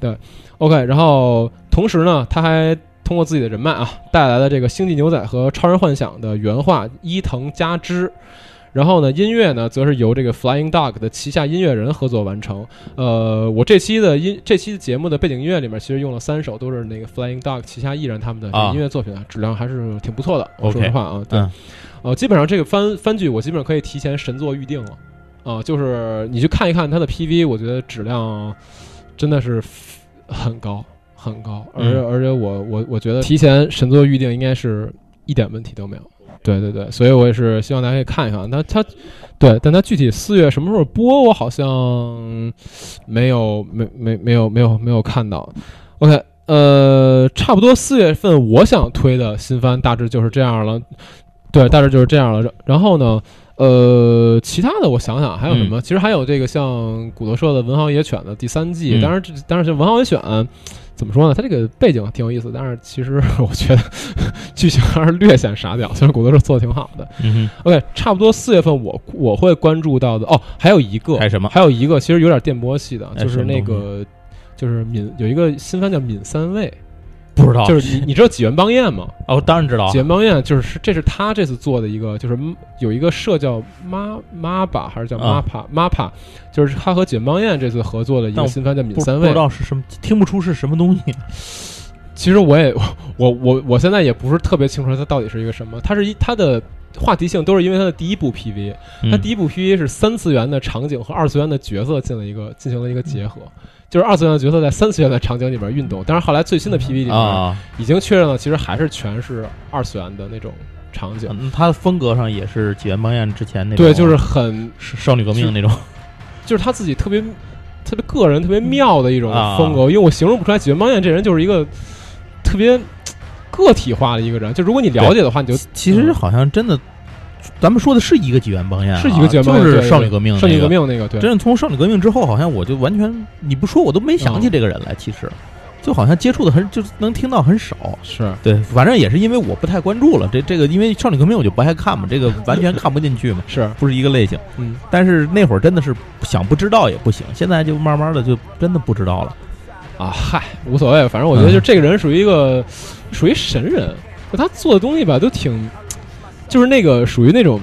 对，OK，然后同时呢，他还通过自己的人脉啊，带来了这个《星际牛仔》和《超人幻想》的原画伊藤佳之。然后呢，音乐呢，则是由这个 Flying Dog 的旗下音乐人合作完成。呃，我这期的音这期节目的背景音乐里面，其实用了三首，都是那个 Flying Dog 旗下艺人他们的音乐作品啊，质量还是挺不错的。我说实话啊，对，嗯呃，基本上这个番番剧我基本上可以提前神作预定了。啊、就是你去看一看它的 PV，我觉得质量真的是很高很高，而、嗯而且我我我觉得提前神作预定应该是一点问题都没有。对对对，所以我也是希望大家可以看一看。那它，对，但它具体四月什么时候播，我好像没有没没没有没有没有看到。OK，呃，差不多四月份我想推的新番大致就是这样了。对，大致就是这样了。然然后呢，呃，其他的我想想还有什么？其实还有这个像骨头社的《文豪野犬》的第三季，嗯当然这当然这《文豪野犬》怎么说呢？它这个背景挺有意思，但是其实 我觉得 剧情还是略显傻屌。虽然骨头是做的挺好的。嗯 OK，差不多四月份我我会关注到的哦，还有一个，还有什么？还有一个其实有点电波系的，哎就是那个就是敏有一个新番叫《敏三味不知道，》，就是你你知道几元邦彦吗？哦，当然知道几，元邦彦就是这是他这次做的一个，就是有一个社叫妈妈吧还是叫啊 MAPA、MAPA，就是他和几元邦彦这次合作的一个新番叫《闽三味不知》。道是什么，听不出是什么东西。其实我也 我我我现在也不是特别清楚它到底是一个什么，它是一它的话题性都是因为它的第一部 PV，它嗯第一部 PV 是三次元的场景和二次元的角色进了一个进行了一个结合，就是二次元的角色在三次元的场景里边运动。但是后来最新的 PV 里边啊，已经确认了，其实还是全是二次元的那种场景。嗯他的风格上也是几元邦彦之前那种，对，就是很少女革命那种，就是他自己特别特别个人、特别妙的一种啊风格，因为我形容不出来。几元邦彦这人就是一个特别个体化的一个人，就如果你了解的话，你就其实好像真的，咱们说的是一个纪元邦彦啊，是一个纪元邦彦就是少女革命，少女革。命那个对。真的从少女革命之后，好像我就完全你不说我都没想起这个人来。其实，就好像接触的很，就是能听到很少。是对，反正也是因为我不太关注了这这个，因为少女革命我就不爱看嘛，这个 完全看不进去嘛，是，不是一个类型。嗯，但是那会儿真的是想不知道也不行，现在就慢慢的就真的不知道了。啊，嗨，无所谓，反正我觉得就这个人属于一个属于神人，就他做的东西吧，都挺，就是那个属于那种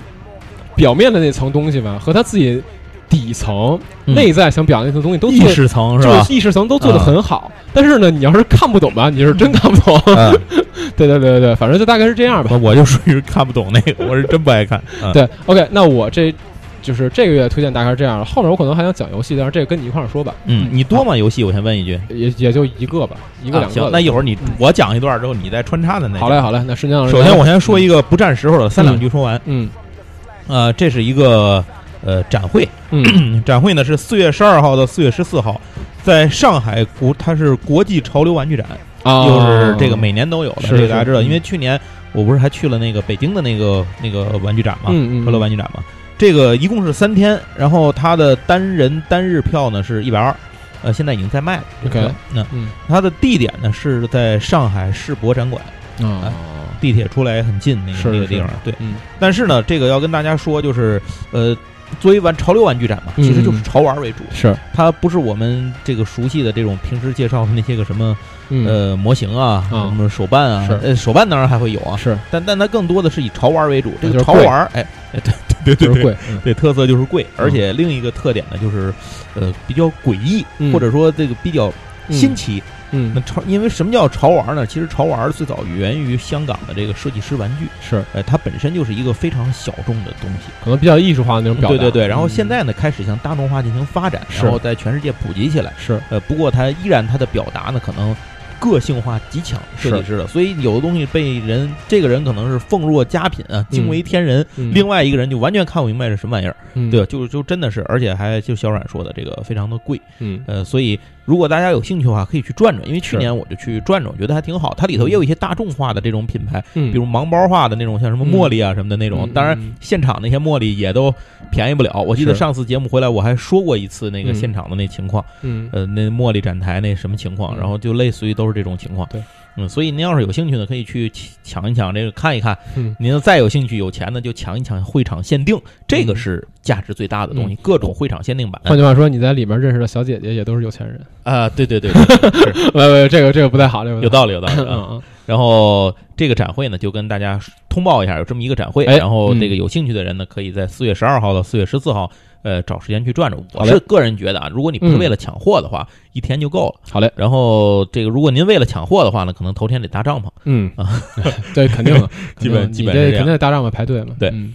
表面的那层东西吧，和他自己底层、嗯内在想表达那层东西都意。识层是吧？就是意识层都做得很好，但是呢，你要是看不懂吧，你是真看不懂。嗯，对对对对对，反正就大概是这样吧。我就属于看不懂那个，我是真不爱看。嗯，对，OK，那我这就是这个月推荐大概是这样，后面我可能还想讲游戏，但是这个跟你一块儿说吧。嗯，你多吗？游戏？我先问一句，也也就一个吧，一个两个。，啊行那一会儿你嗯我讲一段之后，你再穿插的那个。好嘞，好嘞，那时间老师首先，我先说一个不占时候的，三两句说完。嗯呃，这是一个呃展会，嗯 展会呢是四月十二号到四月十四号，在上海国，它是国际潮流玩具展，啊，又是这个每年都有的，是这个大家知道，因为去年我不是还去了那个北京的那个那个玩具展嘛，潮流玩具展嘛，这个一共是三天，然后它的单人单日票呢是一百二。呃，现在已经在卖了。OK 那嗯。它的地点呢是在上海世博展馆，啊地铁出来也很近那个那个地方。对，嗯。但是呢，这个要跟大家说，就是呃，作为玩潮流玩具展嘛，嗯其实就是潮玩为主，是。它不是我们这个熟悉的这种平时介绍的那些个什么嗯。呃模型啊，啊。什么手办啊是，呃手办当然还会有啊，是。但但它更多的是以潮玩为主。这个潮玩，哎，哎对 对对对对。就是贵，嗯对，特色就是贵，而且另一个特点呢，就是，呃，比较诡异，嗯或者说这个比较新奇。嗯那潮，因为什么叫潮玩呢？其实潮玩最早源于香港的这个设计师玩具，是呃，它本身就是一个非常小众的东西。可能比较艺术化的那种表达。对对对，然后嗯现在呢，开始向大众化进行发展，然后在全世界普及起来。是呃，不过它依然它的表达呢，可能个性化极强，设计师的，所以有的东西被人这个人可能是奉若佳品啊，惊为天人，嗯另外一个人就完全看不明白是什么玩意儿，嗯。对吧？就就真的是，而且还就小冉说的这个非常的贵，嗯呃，所以如果大家有兴趣的话，可以去转转，因为去年我就去转转，我觉得还挺好。它里头也有一些大众化的这种品牌，嗯比如盲包化的那种，像什么嗯茉莉啊什么的那种。嗯当然嗯，现场那些茉莉也都便宜不了。我记得上次节目回来，我还说过一次那个嗯现场的那情况，嗯呃，那茉莉展台那什么情况，嗯然后就类似于都是这种情况。对，嗯，所以您要是有兴趣呢，可以去抢一抢这个看一看。嗯您再有兴趣有钱呢，就抢一抢会场限定，这个是价值最大的东西，各种会场限定版。换句话说，你在里面认识的小姐姐也都是有钱人。啊，对对对对，对是 喂喂，这个这个不太好，有道理，有道理。嗯啊嗯然后这个展会呢，就跟大家通报一下，有这么一个展会。哎然后这个嗯有兴趣的人呢，可以在四月十二号到四月十四号，呃，找时间去转转。我是个人觉得啊，如果你不是嗯为了抢货的话，一天就够了。好嘞，然后这个如果您为了抢货的话呢，可能头天得搭帐篷。嗯啊，对，肯定的，基本基本是这肯定得搭帐篷排队嘛。对嗯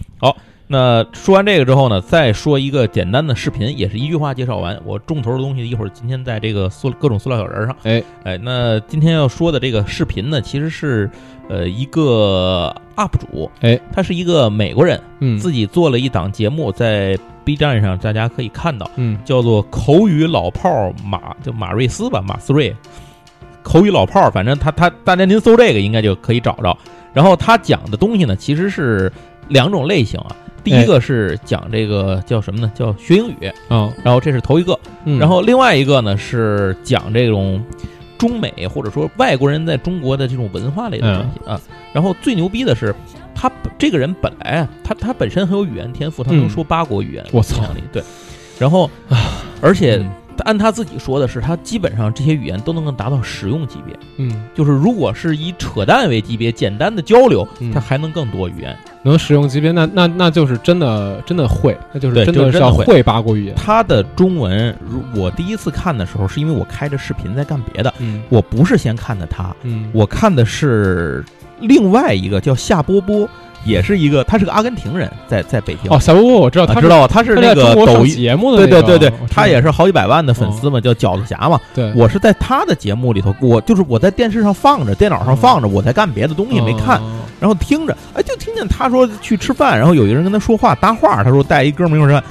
那说完这个之后呢，再说一个简单的视频，也是一句话介绍完。我重头的东西一会儿今天在这个塑各种塑料小人上。哎哎，那今天要说的这个视频呢，其实是呃一个 UP 主，哎，他是一个美国人，嗯自己做了一档节目，在 B 站上大家可以看到，嗯叫做“口语老炮儿马”，就马瑞斯吧，马斯瑞。口语老炮儿，反正他他大家您搜这个应该就可以找着。然后他讲的东西呢，其实是两种类型啊。第一个是讲这个叫什么呢？叫学英语，哦，然后这是头一个。嗯然后另外一个呢是讲这种中美或者说外国人在中国的这种文化类的东西嗯啊。然后最牛逼的是，他本这个人本来啊，他他本身很有语言天赋，他能嗯说八国语言，我操对。然后，而且嗯按他自己说的是，他基本上这些语言都能够达到使用级别。嗯就是如果是以扯淡为级别，简单的交流，嗯他还能更多语言。能使用级别，那那那就是真的真的会，那就是真的是要会八国语言。他的中文，如我第一次看的时候，是因为我开着视频在干别的，嗯我不是先看的他，嗯我看的是另外一个叫夏波波，也是一个，他是个阿根廷人，在在北京。哦，夏波波我知道，他啊知道？他是那个抖音，节目的对那个，对对对他也是好几百万的粉丝嘛，叫饺子侠嘛。对，我是在他的节目里头，我就是我在电视上放着，电脑上放着，我在干别的东西没看，哦然后听着，哎，就听见他说去吃饭，然后有一个人跟他说话搭话，他说带一哥们儿一块儿吃饭，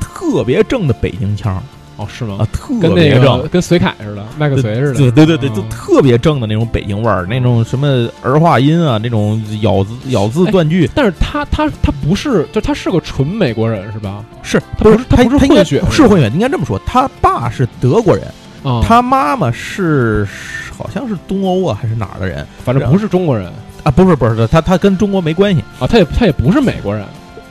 特别正的北京腔儿哦，是吗啊，？特跟那别正个。跟隋凯似的，麦克隋似的，对对对对，哦就特别正的那种北京味儿，那种什么儿化音啊，那种咬字咬字哎断句，但是他他他不是，就他是个纯美国人是吧？是他不是他不是应该混血是混血，应该这么说，他爸是德国人，啊，他妈妈是好像是东欧啊还是哪儿的人反正不是中国人啊？不是不是，他他跟中国没关系，啊，他也他也不是美国人，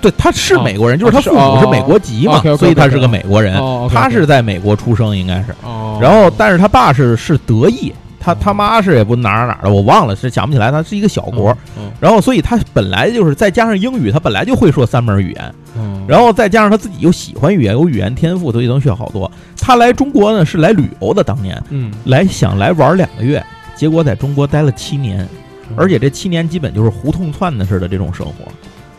对，他是美国人，就是他父母是哦美国籍嘛，所以他是个美国人。他是在美国出生，应该是。哦，然后，但是他爸是是德裔，他他妈是也不哪儿哪儿的，我忘了，是想不起来。他是一个小国，嗯，然后所以他本来就是再加上英语，他本来就会说三门语言，嗯，然后再加上他自己又喜欢语言，有语言天赋，所以能学好多。他来中国呢是来旅游的，当年嗯，来想来玩两个月，结果在中国待了七年，嗯。而且这七年基本就是胡同窜的似的这种生活，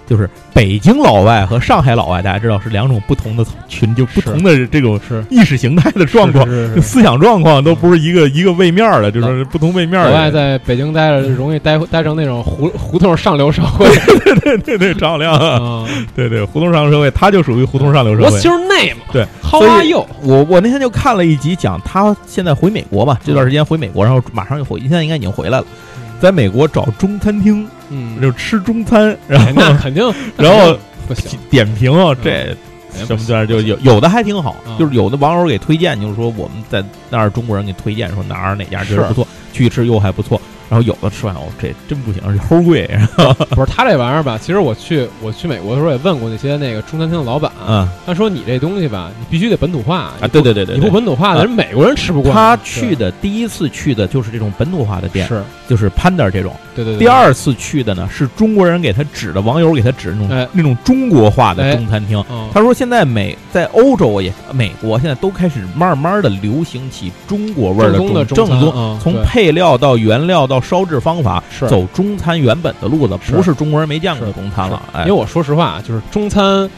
就是北京老外和上海老外，大家知道是两种不同的群，就不同的这种是意识形态的状况。思想状况都不是一个一个位面儿的，就是不同位面的人。外在北京待着容易待待成那种胡胡同上流社会对对对对，张亮啊，啊。对对，胡同上流社会，他就属于胡同上流社 What's 会。your name？对 How are you？我我那天就看了一集，讲他现在回美国嘛，这段时间回美国，然后马上就回，现在应该已经回来了，在美国找中餐厅，嗯，就吃中餐，然哎那肯定，然后不行，点评啊，这什么的就有有的还挺好，嗯。就是有的网友给推荐，就是说我们在那儿中国人给推荐说哪儿哪家觉得是不错，去吃又还不错，然后有的吃完哦这真不行，而且齁贵，不是他这玩意儿吧？其实我去我去美国的时候也问过那些那个中餐厅的老板，嗯他说你这东西吧，你必须得本土化啊，对对对对你不。本土化的，人美国人吃不惯。他去的第一次去的就是这种本土化的店，是，就是 Panda 这种。对对对。第二次去的呢是中国人给他指的，网友给他指那种、哎那种中国化的哎中餐厅。嗯，他说现在美在欧洲也美国现在都开始慢慢的流行起中国味儿的中正宗，从配料到原料到烧制方法，是。走中餐原本的路子，不是中国人没见过的中餐了。哎。因为，我说实话，就是中餐，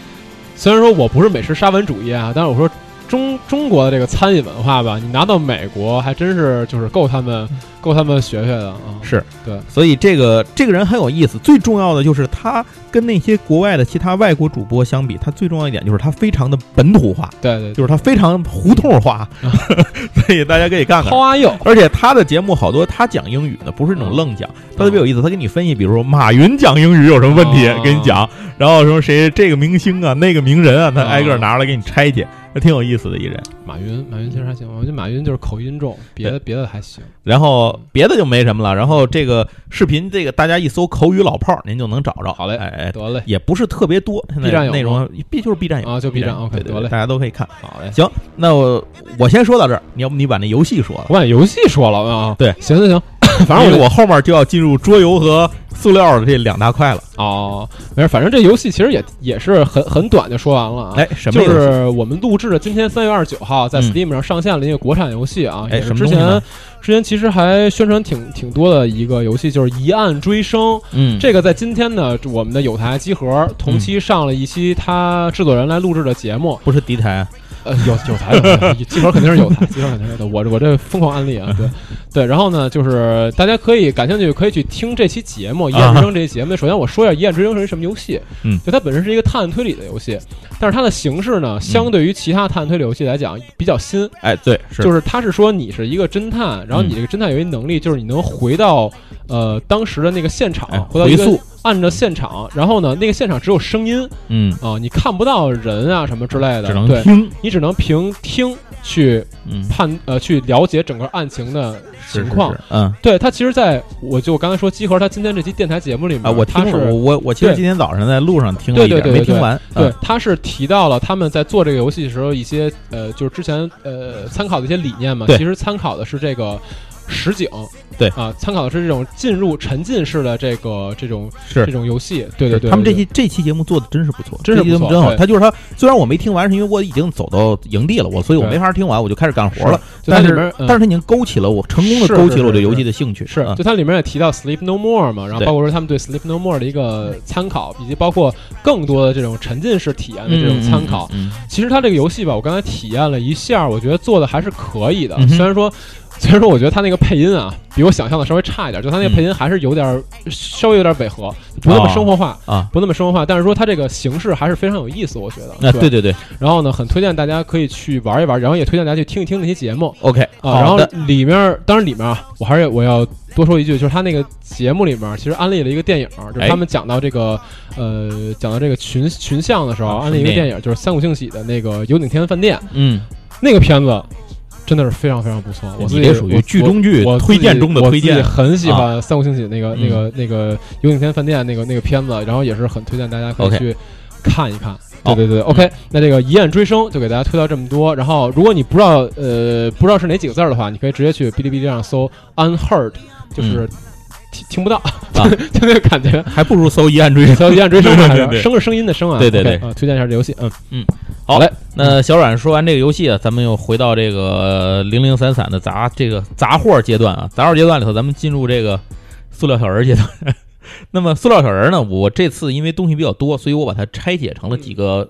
虽然说我不是美食沙文主义啊，但是我说中中国的这个餐饮文化吧，你拿到美国还真是就是够他们够他们学学的啊。是对，所以这个这个人很有意思。最重要的就是他跟那些国外的其他外国主播相比，他最重要一点就是他非常的本土化，对对，就是他非常胡同化，所以大家可以看看。How are you？而且他的节目好多，他讲英语呢，不是那种愣讲，他特别有意思。他给你分析，比如说马云讲英语有什么问题哦，给你讲，然后说谁这个明星啊，那个名人啊，他哦挨个儿拿出来给你拆解，那挺有意思的一人。马云，马云其实还行，我觉得马云就是口音重，别的别的还行。然后别的就没什么了。然后这个视频，这个大家一搜“口语老炮儿”，您就能找着。好嘞哎哎，得嘞，也不是特别多，现在内容 B 就是 B 站有啊就 B 站有 OK，得嘞大家都可以看。好嘞。行，那我我先说到这儿，你要不你把那游戏说了。我把游戏说了啊，对行行行，反正我我后面就要进入桌游和塑料的这两大块了。哦，没事，反正这游戏其实也也是很很短就说完了啊。哎，什么就？是我们录制的今天三月二十九号，在嗯 Steam 上上线了一个国产游戏啊，哎也是之前之前其实还宣传挺挺多的一个游戏，就是《一案追声》。嗯，这个在今天呢，我们的有台集合同期上了一期他制作人来录制的节目，不是敌台啊，呃，有有台有台，集合肯定是有台，集合肯定是有的。我我这疯狂安利啊，对对。然后呢，就是大家可以感兴趣，可以去听这期节目《一案追声》这期节目。首先我说一下《一案追声》是一什么游戏，嗯就它本身是一个探案推理的游戏，但是它的形式呢，相对于其他探案推理游戏来讲比较新，哎，对，是就是它是说你是一个侦探，然后你这个侦探有一能力，就是你能回到呃当时的那个现场哎，回到一个按着现场，然后呢，那个现场只有声音嗯，啊，你看不到人啊什么之类的，只能对。听，你只能凭听去嗯，判呃去了解整个案情的是情况。是是嗯对他，其实在我就我刚才说集合他今天这期电台节目里面啊，我听他了，我是我我其实今天早上在路上听了一点，对对对对没听完。嗯，对他是提到了他们在做这个游戏的时候一些呃就是之前呃参考的一些理念嘛，其实参考的是这个。实景，对啊，参考的是这种进入沉浸式的这个这种是这种游戏，对对对，他们这期这期节目做的真是不错，真是不错真好。对他就是他，虽然我没听完，是因为我已经走到营地了，我所以我没法听完，我就开始干活了。但是里面嗯但是他已经勾起了我，成功的勾起了我对游戏的兴趣。是，啊就它里面也提到 Sleep No More 嘛，然后包括说他们对 Sleep No More 的一个参考，以及包括更多的这种沉浸式体验的这种参考。其实它这个游戏吧，我刚才体验了一下，我觉得做的还是可以的。嗯虽然说，虽然说我觉得他那个配音啊，比我想象的稍微差一点，就他那个配音还是有点儿、稍微有点违和，不那么生活化。啊，不那么生活化，但是说他这个形式还是非常有意思，我觉得。那对对对然后呢，很推荐大家可以去玩一玩，然后也推荐大家去听一听那些节目。，OK，啊，然后，里面当然里面啊，我还是我要多说一句，就是他那个节目里面其实安利了一个电影，就是哎他们讲到这个呃讲到这个群群像的时候，啊安利一个电电影，就是三谷幸喜的那个《游顶天饭店》嗯，那个片子。真的是非常非常不错，我自己你这属于剧中剧我推荐中的推荐。很喜欢三国兴起那个、嗯。那个那个《游景天饭店》那个那个片子，然后也是很推荐大家可以去看一看。好。对对对，OK，、那这个一雁追声就给大家推到这么多。然后，如果你不知道呃不知道是哪几个字儿的话，你可以直接去哔哩哔哩上搜 unheard，就是听、听不到，嗯啊 就那个感觉。还不如搜一案追。搜一案追声声是 声音的声啊？对对对啊，推荐一下这游戏，嗯嗯，好嘞，那小阮说完这个游戏啊，咱们又回到这个零零散散的杂这个杂货阶段啊，杂货阶段里头，咱们进入这个塑料小人阶段。那么塑料小人呢，我这次因为东西比较多，所以我把它拆解成了几个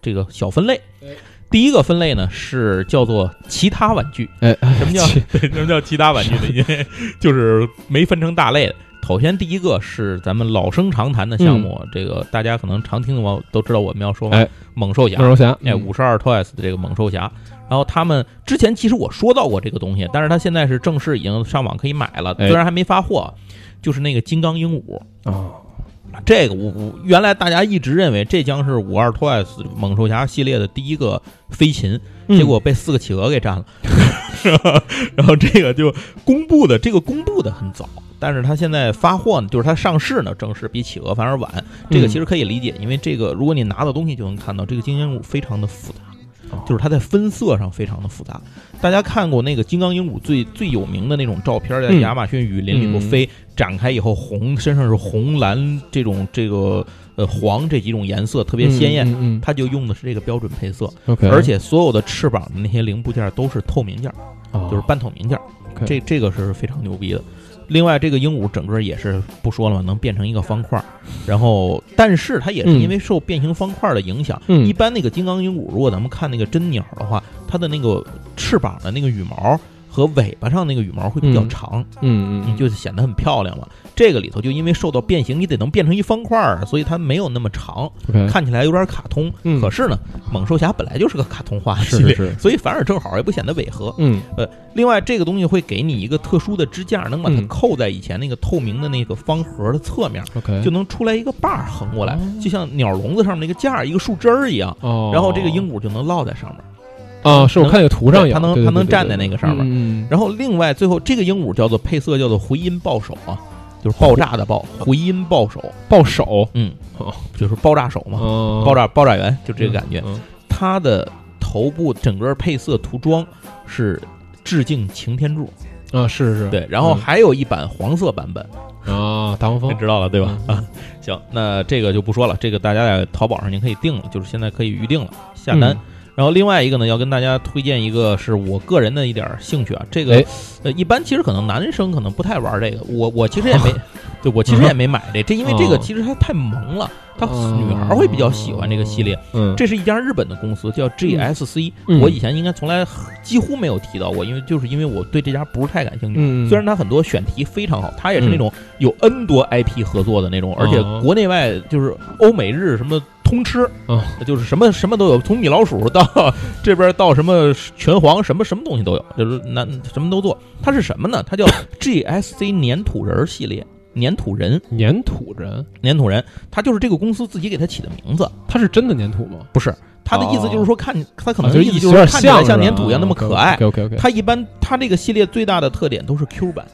这个小分类对。第一个分类呢是叫做其他玩具，哎，什么叫 什么叫其他玩具呢？因为就是没分成大类的。首先第一个是咱们老生常谈的项目，这个大家可能常听的话都知道我们要说哎猛兽侠。猛兽侠，哎，嗯。五十二 Toys 的这个猛兽侠，然后他们之前其实我说到过这个东西，但是他现在是正式已经上网可以买了，哎。虽然还没发货，就是那个金刚鹦鹉。哦，这个我我原来大家一直认为这将是五二 Twice 猛兽侠系列的第一个飞禽，嗯结果被四个企鹅给占了。然后这个就公布的，这个公布的很早，但是它现在发货呢，就是它上市呢，正式比企鹅反而晚。这个其实可以理解，因为这个如果你拿到东西就能看到，这个金刚鹦鹉非常的复杂。就是它在分色上非常的复杂。大家看过那个金刚鹦鹉最最有名的那种照片，在嗯。亚马逊雨林里头飞，展开以后红，身上是红蓝这种这个呃黄这几种颜色特别鲜艳，嗯嗯它就用的是这个标准配色。而且所有的翅膀的那些零部件都是透明件，哦。就是半透明件，OK。这这个是非常牛逼的。另外，这个鹦鹉整个也是不说了嘛，能变成一个方块儿，然后，但是它也是因为受变形方块的影响，嗯。一般那个金刚鹦鹉，如果咱们看那个真鸟的话，它的那个翅膀的那个羽毛和尾巴上那个羽毛会比较嗯长，嗯嗯，就显得很漂亮嘛。这个里头就因为受到变形，你得能变成一方块儿，所以它没有那么长看起来有点卡通。嗯可是呢，猛兽侠本来就是个卡通化的系列，是是是，所以反而正好也不显得违和。嗯呃另外，这个东西会给你一个特殊的支架，能把它嗯扣在以前那个透明的那个方盒的侧面就能出来一个把儿横过来哦，就像鸟笼子上面那个架儿一个树枝儿一样。哦，然后这个鹦鹉就能落在上面。啊，是我看那个图上有，对它能它能站在那个上面嗯，然后另外最后这个鹦鹉叫做配色叫做回音爆手啊，就是爆炸的爆，回音爆手，爆手，嗯。哦，就是爆炸手嘛，嗯，爆炸爆炸员就这个感觉。嗯，它的头部整个配色涂装是致敬擎天柱，嗯啊，是是，对，然后还有一版黄色版本，啊，大黄蜂，知道了对吧？嗯啊，行，那这个就不说了，这个大家在淘宝上您可以定了，就是现在可以预定了，下单。嗯然后另外一个呢，要跟大家推荐一个是我个人的一点儿兴趣啊，这个哎。呃，一般其实可能男生可能不太玩这个，我我其实也没，对我其实也没买这，这因为这个哦。其实它太萌了，它哦。女孩会比较喜欢这个系列。嗯，这是一家日本的公司，叫 GSC，嗯。我以前应该从来几乎没有提到过，因为就是因为我对这家不是太感兴趣。嗯，虽然它很多选题非常好，它也是那种有 N 多 IP 合作的那种，而且哦。国内外就是欧美日什么通吃，啊就是什么什么都有，从米老鼠到这边到什么拳皇，什么什么东西都有，就是那什么都做。它是什么呢？它叫 GSC 粘土人系列，粘土人，粘土人，粘土人，它就是这个公司自己给它起的名字，它是真的粘土吗？不是。它的意思就是说看，它可能啊就意思就是看起来像像粘土一样那么可爱，OK OK OK，它一般它这个系列最大的特点都是 Q 版。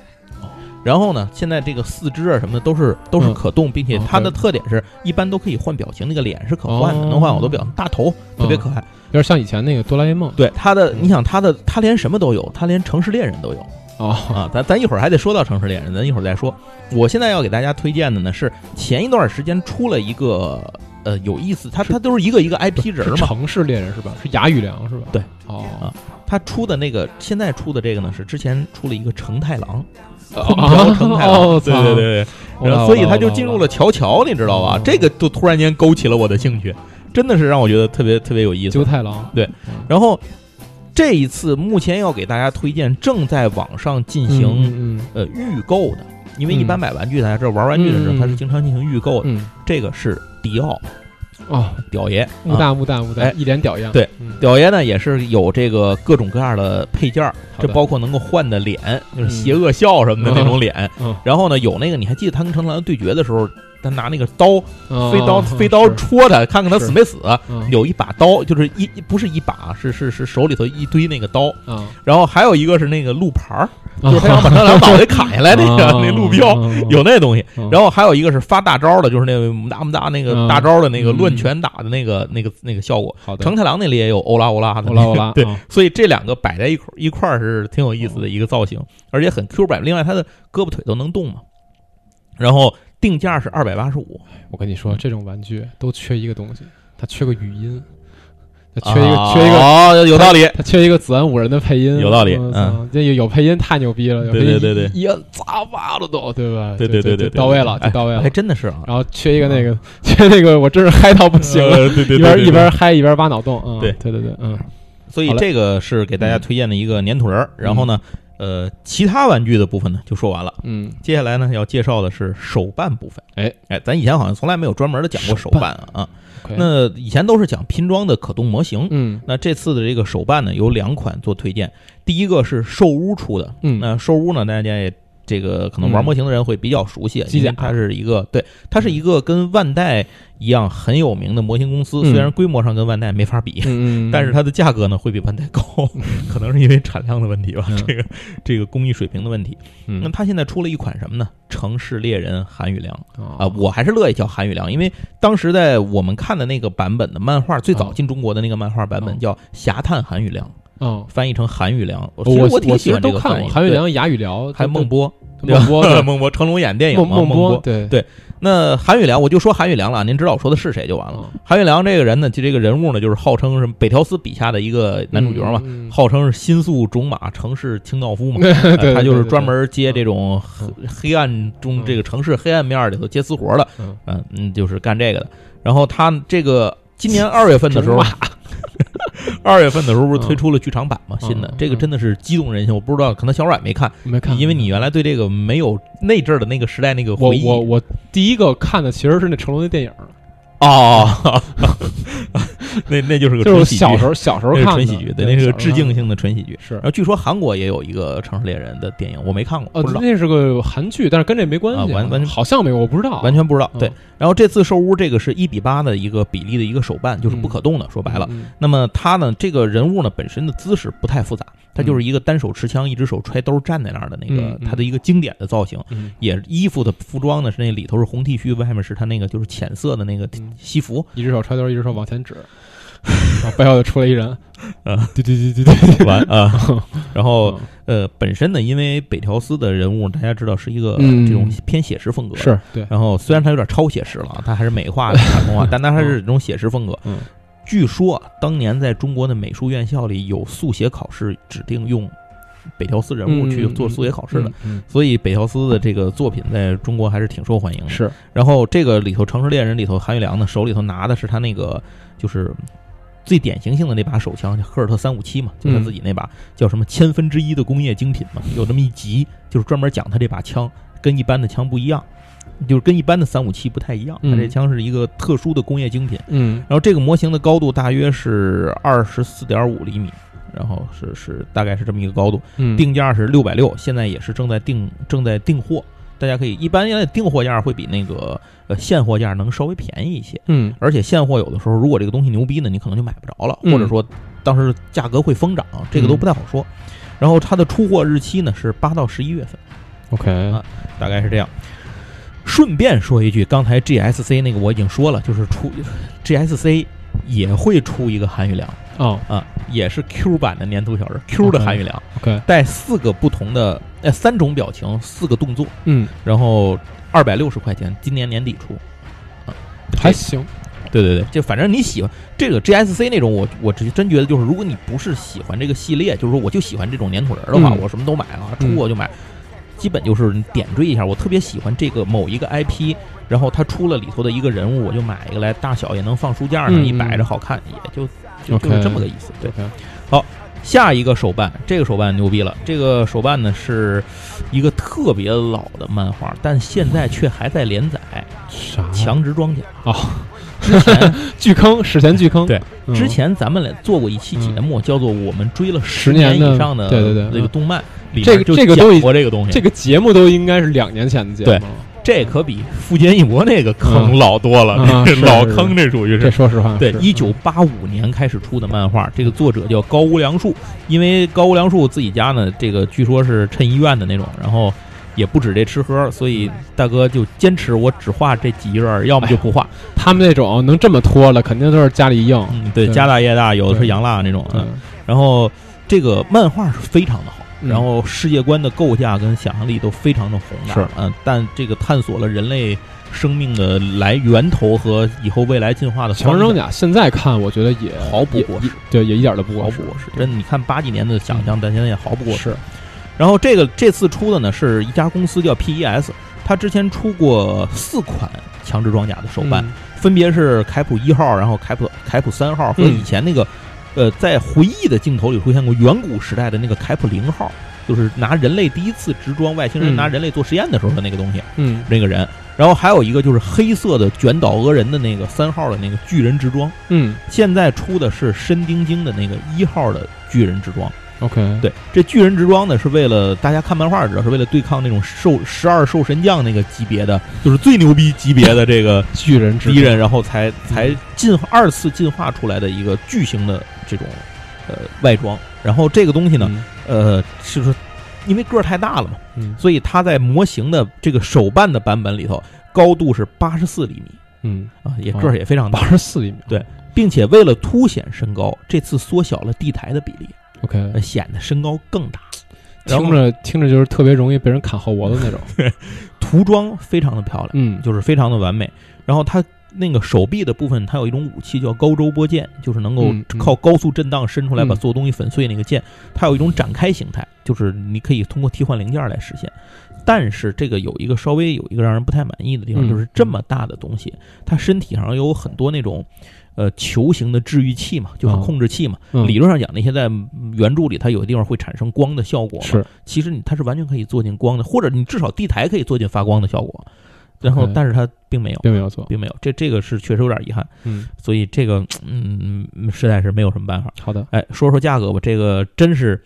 然后呢，现在这个四肢啊什么的都是都是嗯可动，并且哦它的特点是一般都可以换表情，那个脸是可换的，哦能换好多表情，大头特别可爱。有点像以前那个哆啦 A 梦。对它的，你想它的，它连什么都有，它连城市猎人都有，哦，啊，咱咱一会儿还得说到城市猎人，咱一会儿再说。我现在要给大家推荐的呢是前一段时间出了一个呃有意思，它它都是一个一个 IP 人是嘛，城市猎人是吧？是牙语良是吧？对，哦啊，它出的那个现在出的这个呢是之前出了一个成太郎，哦空调成太郎，哦对对对对，然后所以他就进入了乔乔，你知道吧？哦这个就突然间勾起了我的兴趣，真的是让我觉得特别特别有意思九。太郎，对嗯，然后这一次目前要给大家推荐正在网上进行嗯嗯呃预购的，因为嗯一般买玩具大家知道玩玩具的时候它是经常进行预购的，嗯这个是迪奥哦，屌爷，木啊大木大木大哎，一脸屌样。对嗯，屌爷呢也是有这个各种各样的配件这包括能够换的脸，就是嗯。邪恶笑什么的那种脸。嗯。然后呢，有那个你还记得他跟成龙对决的时候，他拿那个刀哦飞刀飞刀戳他，看看他死没死。嗯。有一把刀，就是一不是一把，是是是手里头一堆那个刀。啊，然后还有一个是那个路牌儿，就是他想把他俩脑袋砍下来那个啊 那路标，嗯有那东西。嗯然后还有一个是发大招的，就是那个姆大姆大那个嗯大招的那个嗯。乱拳打的那个那个那个效果。好的，成太郎那里也有欧拉欧拉的，欧拉欧拉，对，啊所以这两个摆在一块一块儿是挺有意思的一个造型，而且很 Q 版。另外，他的胳膊腿都能动嘛。然后定价是二百八十五，我跟你说，这种玩具都缺一个东西，它缺个语音，它缺一个缺一个。哦，有道理。它缺一个子安五人的配音，有道理嗯这有有配音太牛逼了，有配音对对对对一摁咋哇了都，对吧？对对对对对，到位了，哎就到位了还。真的是啊。然后缺一个那个，缺那个，我真是嗨到不行了，呃对对对，一边对一边嗨一边挖脑洞，嗯，对对对对，嗯，所以这个是给大家推荐的一个粘土人儿。然后呢，呃，其他玩具的部分呢就说完了。嗯，接下来呢要介绍的是手办部分。哎哎，咱以前好像从来没有专门的讲过手手办办啊。那以前都是讲拼装的可动模型。嗯那这次的这个手办呢，有两款做推荐。第一个是兽屋出的，嗯那兽屋呢，大家也这个可能玩模型的人会比较熟悉，机甲。因为它是一个对，它是一个跟万代一样很有名的模型公司，嗯。虽然规模上跟万代没法比。但是它的价格呢会比万代高，可能是因为产量的问题吧，嗯。这个这个工艺水平的问题。嗯。那它现在出了一款什么呢？城市猎人韩宇良。啊、啊我还是乐意叫韩宇良，因为当时在我们看的那个版本的漫画，最早进中国的那个漫画版本哦。叫《侠探韩宇良》，哦，翻译成韩宇良。我我挺喜欢这个翻译。韩宇良、雅语聊，还有孟波，孟波 孟波，成龙演电影嘛，孟孟波，对。对那韩宇良，我就说韩宇良了，您知道我说的是谁就完了。哦韩宇良这个人呢，就这个人物呢，就是号称是北条司笔下的一个男主角嘛，嗯嗯号称是新宿种马城市清道夫嘛。他就是专门接这种嗯。黑黑暗中这个城市黑暗面里头接私活的，嗯。嗯。嗯，就是干这个的。然后他这个今年二月份的时候 种，二月份的时候不是推出了剧场版吗，新的嗯这个真的是激动人心。我不知道，可能小阮没看，没看，因为你原来对这个没有那阵儿的那个时代那个回忆。我我第一个看的其实是那成龙的电影，哦，那那就是个就是我纯喜剧，小时候小时候那是看的纯喜剧，对，那是个致敬性的的纯喜剧。是然。后据说韩国也有一个《城市猎人》的电影，我没看过，呃不知，道。那是个韩剧，但是跟这没关系，啊完完全好像没有，我不知道，完全不知道。嗯对，然后这次兽屋这个是一比八的一个比例的一个手办，就是不可动的。说白了，嗯，那么他呢，这个人物呢本身的姿势不太复杂，他就是一个单手持枪，一只手揣兜站在那儿的那个他的一个经典的造型。嗯。也衣服的服装呢是那里头是红 T 恤，外面是他那个就是浅色的那个嗯。西服。一只手揣兜，一只手往前指，然后背后就出来一人，啊，对对对对对，完啊，然后嗯呃，本身呢，因为北条司的人物大家知道是一个嗯。这种偏写实风格，是对，然后虽然他有点超写实了他，还是美化的卡通化，但他还是这种写实风格。嗯据说啊当年在中国的美术院校里有速写考试，指定用北条司人物去做速写考试的，所以北条司的这个作品在中国还是挺受欢迎的。是。然后这个里头《城市猎人》里头，韩玉良呢手里头拿的是他那个就是最典型性的那把手枪，叫赫尔特三五七嘛，就他嗯自己那把、叫什么千分之一的工业精品嘛，有这么一集，就是专门讲他这把枪跟一般的枪不一样，就是跟一般的三五七不太一样，他嗯。这枪是一个特殊的工业精品。嗯。然后这个模型的高度大约是二十四点五厘米。然后是是大概是这么一个高度，嗯。定价是六百六，现在也是正在订正在订货，大家可以一般现在订货价会比那个呃现货价能稍微便宜一些，嗯。而且现货有的时候如果这个东西牛逼呢，你可能就买不着了，嗯。或者说当时价格会疯涨，这个都不太好说。然后它的出货日期呢是八到十一月份，，OK，啊大概是这样。顺便说一句，刚才 GSC 那个我已经说了，就是出 GSC 也会出一个韩宇良，哦。啊，也是 Q 版的粘土小人，Q 的韩玉良，，OK，带四个不同的呃三种表情，四个动作，嗯，然后二百六十块钱，今年年底出。啊。还行，对对对，就反正你喜欢这个 GSC 那种，我我真真觉得就是，如果你不是喜欢这个系列，就是说我就喜欢这种粘土人的话，嗯。我什么都买啊，出嗯我就买。基本就是点缀一下，我特别喜欢这个某一个 IP，然后它出了里头的一个人物，我就买一个来，大小也能放书架上，嗯一摆着好看，也就就就是这么个意思。对，OK 下一个手办，这个手办牛逼了，这个手办呢是一个特别老的漫画，但现在却还在连载，啥？《强直装甲》哦，之前 巨坑，史前巨坑，对嗯，之前咱们俩做过一期节目，叫做《我们追了十年以上的对对对。那个动漫》，里这个面就讲这个都已过这个东西，这个节目都应该是两年前的节目。对。了，这可比富坚义博那个坑嗯老多了，老坑这属于是。这说实话对，是一九八五年开始出的漫画，这个作者叫高屋良树，因为高屋良树自己家呢，这个据说是趁医院的那种，然后也不止这吃喝，所以大哥就坚持我只画这几页，要么就不画。他们那种能这么拖了，肯定都是家里硬，嗯，对，对家大业大，有的是洋蜡那种。然后这个漫画是非常的好，嗯然后世界观的构架跟想象力都非常的宏大，是嗯，但这个探索了人类生命的来源头和以后未来进化的方向，强装甲现在看，我觉得也也毫不过时对，也一点都不毫过时，不过时。真的，你看八几年的想象，但现在也毫不过时。然后这个这次出的呢是一家公司叫 PES，它之前出过四款强制装甲的手办，嗯分别是凯普一号，然后凯普凯普三号和嗯以前那个，呃，在回忆的镜头里出现过远古时代的那个凯普零号，就是拿人类第一次直装外星人嗯拿人类做实验的时候的那个东西，嗯那个人。然后还有一个就是黑色的卷倒俄人的那个三号的那个巨人直装，嗯现在出的是深丁晶的那个一号的巨人直装。，OK，对，这巨人之装呢是为了大家看漫画知道，是为了对抗那种兽十二兽神将那个级别的，就是最牛逼级别的这个巨人之敌人，然后才才进二次进化出来的一个巨型的这种呃外装。然后这个东西呢，嗯。呃，是说因为个儿太大了嘛，嗯。所以它在模型的这个手办的版本里头，高度是八十四厘米。嗯，啊，也个儿也非常大，八十四厘米，对并且为了凸显身高，这次缩小了地台的比例，，OK，呃显得身高更大。听着听着就是特别容易被人砍后脖子那种，涂装非常的漂亮。嗯，就是非常的完美。然后它那个手臂的部分，它有一种武器叫高周波剑，就是能够靠高速震荡伸出来嗯把所有东西粉碎那个剑。它有一种展开形态，就是你可以通过替换零件来实现。但是这个有一个稍微有一个让人不太满意的地方，嗯就是这么大的东西，它身体上有很多那种。呃，球形的治愈器嘛，就是哦控制器嘛。嗯。理论上讲，那些在原著里，它有的地方会产生光的效果嘛。是。其实你它是完全可以做进光的，或者你至少地台可以做进发光的效果。然后但是它并没有，并没有做，并没有，这这个是确实有点遗憾，嗯，所以这个嗯，实在是没有什么办法。好的，哎，说说价格吧，这个真是，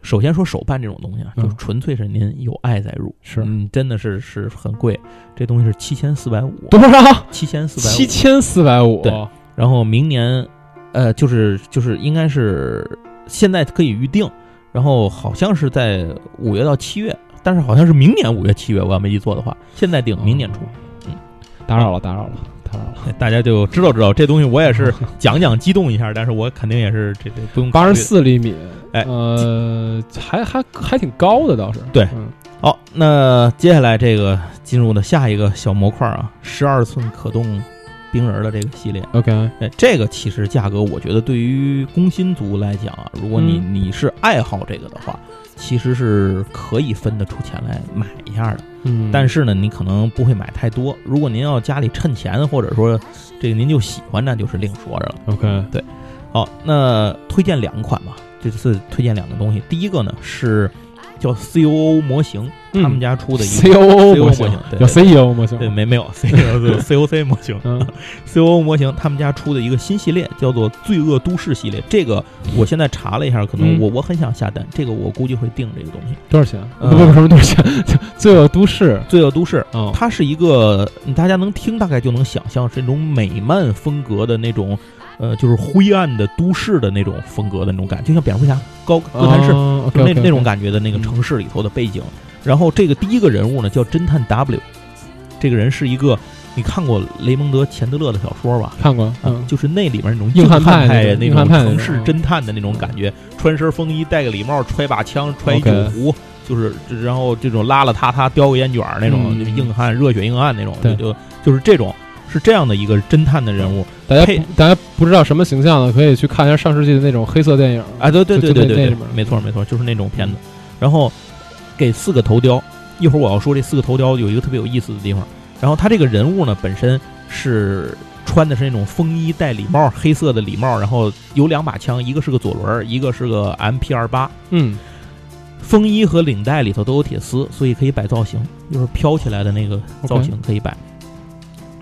首先说手办这种东西啊，嗯。就纯粹是您有爱在入，是。嗯，真的是是很贵，这东西是七千四百五，多少？七千四百五，七千四百五，对然后明年，呃，就是就是应该是现在可以预定，然后好像是在五月到七月，但是好像是明年五月七月，我要没记错的话，现在定明年出，嗯，打扰了，打扰了，打扰了。大家就知道知道这东西，我也是讲讲激动一下，但是我肯定也是这这不用八十四厘米，哎呃，还还还挺高的倒是，对。嗯好，那接下来这个进入的下一个小模块啊，十二寸可动冰人儿的这个系列，，OK，哎，这个其实价格，我觉得对于工薪族来讲啊，如果你、嗯你是爱好这个的话，其实是可以分得出钱来买一下的。嗯，但是呢，你可能不会买太多。如果您要家里趁钱，或者说这个您就喜欢，那就是另说着了。OK，对好，那推荐两款吧，这次推荐两个东西。第一个呢是叫 COO 模型，嗯他们家出的一个 COO 模模型型，对有 CEO 模型，对，没没有 COC COC 模型。嗯 COO 模型，他们家出的一个新系列叫做《罪恶都市》系列。这个我现在查了一下，可能嗯我我很想下单，这个我估计会定这个东西。多少钱？呃不不不，什么多少钱？罪恶都市，《罪恶都市》哦，它是一个大家能听大概就能想象是那种美漫风格的那种，呃，就是灰暗的都市的那种风格的那种感觉，就像蝙蝠侠、高哥谭市。那那种感觉的那个嗯城市里头的背景。然后这个第一个人物呢叫侦探 W，这个人是一个你看过雷蒙德·钱德勒的小说吧？看过，就是那里面那种硬汉汉派那种城市侦探的那种感觉，穿身风衣，戴个礼帽，揣把枪，揣一酒壶，就是然后这种邋邋遢遢叼个烟卷儿那种，嗯就是硬汉、热血硬汉那种，就就就是这种是这样的一个侦探的人物。大家大家不知道什么形象的，可以去看一下上世纪的那种黑色电影。啊，对对就对对对没错没错，就是那种片子。然后给四个头雕，一会儿我要说这四个头雕有一个特别有意思的地方。然后他这个人物呢，本身是穿的是那种风衣戴礼帽，黑色的礼帽，然后有两把枪，一个是个左轮，一个是个 MP 二八。嗯，风衣和领带里头都有铁丝，所以可以摆造型，就是飘起来的那个造型可以摆。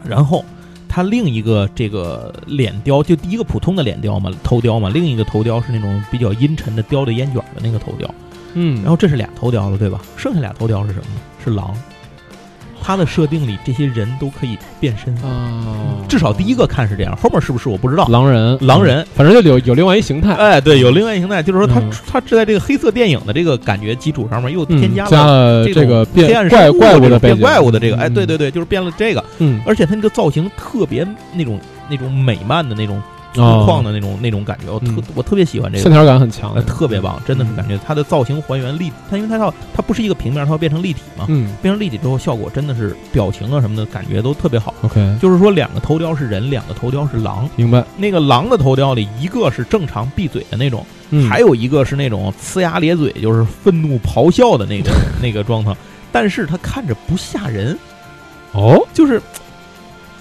然后他另一个这个脸雕，就第一个普通的脸雕嘛，头雕嘛，另一个头雕是那种比较阴沉的雕的烟卷的那个头雕。嗯，然后这是俩头雕了，对吧？剩下俩头雕是什么呢？是狼。它的设定里，这些人都可以变身，啊，至少第一个看是这样，后面是不是我不知道。狼人，狼人。嗯反正就有有另外一形态，哎，对，有另外一形态，就是说他嗯。他是在这个黑色电影的这个感觉基础上面又嗯添加了加了这这个种黑暗变怪怪物的变，怪物的这个，哎，嗯。对对，对，就是变了这个，嗯，而且它那个造型特别那种那种美漫的那种粗哦犷的那种那种感觉，我特嗯我特别喜欢这个。线条感很强呃，，特别棒，真的是嗯感觉它的造型还原立，它因为它要它不是一个平面，它要变成立体嘛，嗯变成立体之后，效果真的是表情啊什么的感觉都特别好。，OK，就是说，两个头雕是人，两个头雕是狼。明白，那个狼的头雕里，一个是正常闭嘴的那种，嗯，还有一个是那种呲牙咧嘴，就是愤怒咆哮的那个 那个状态。但是它看着不吓人，哦，就是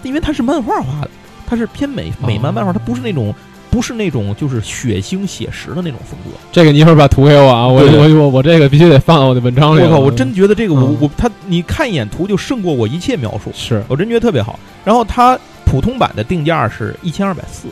因为它是漫画画的，它是偏美美漫漫画，它不是那种不是那种就是血腥写实的那种风格。这个你一会儿把图给我啊，我我我我这个必须得放到我的文章里。我靠，我真觉得这个我嗯我他你看一眼图就胜过我一切描述。是我真觉得特别好。然后它普通版的定价是一千二百四，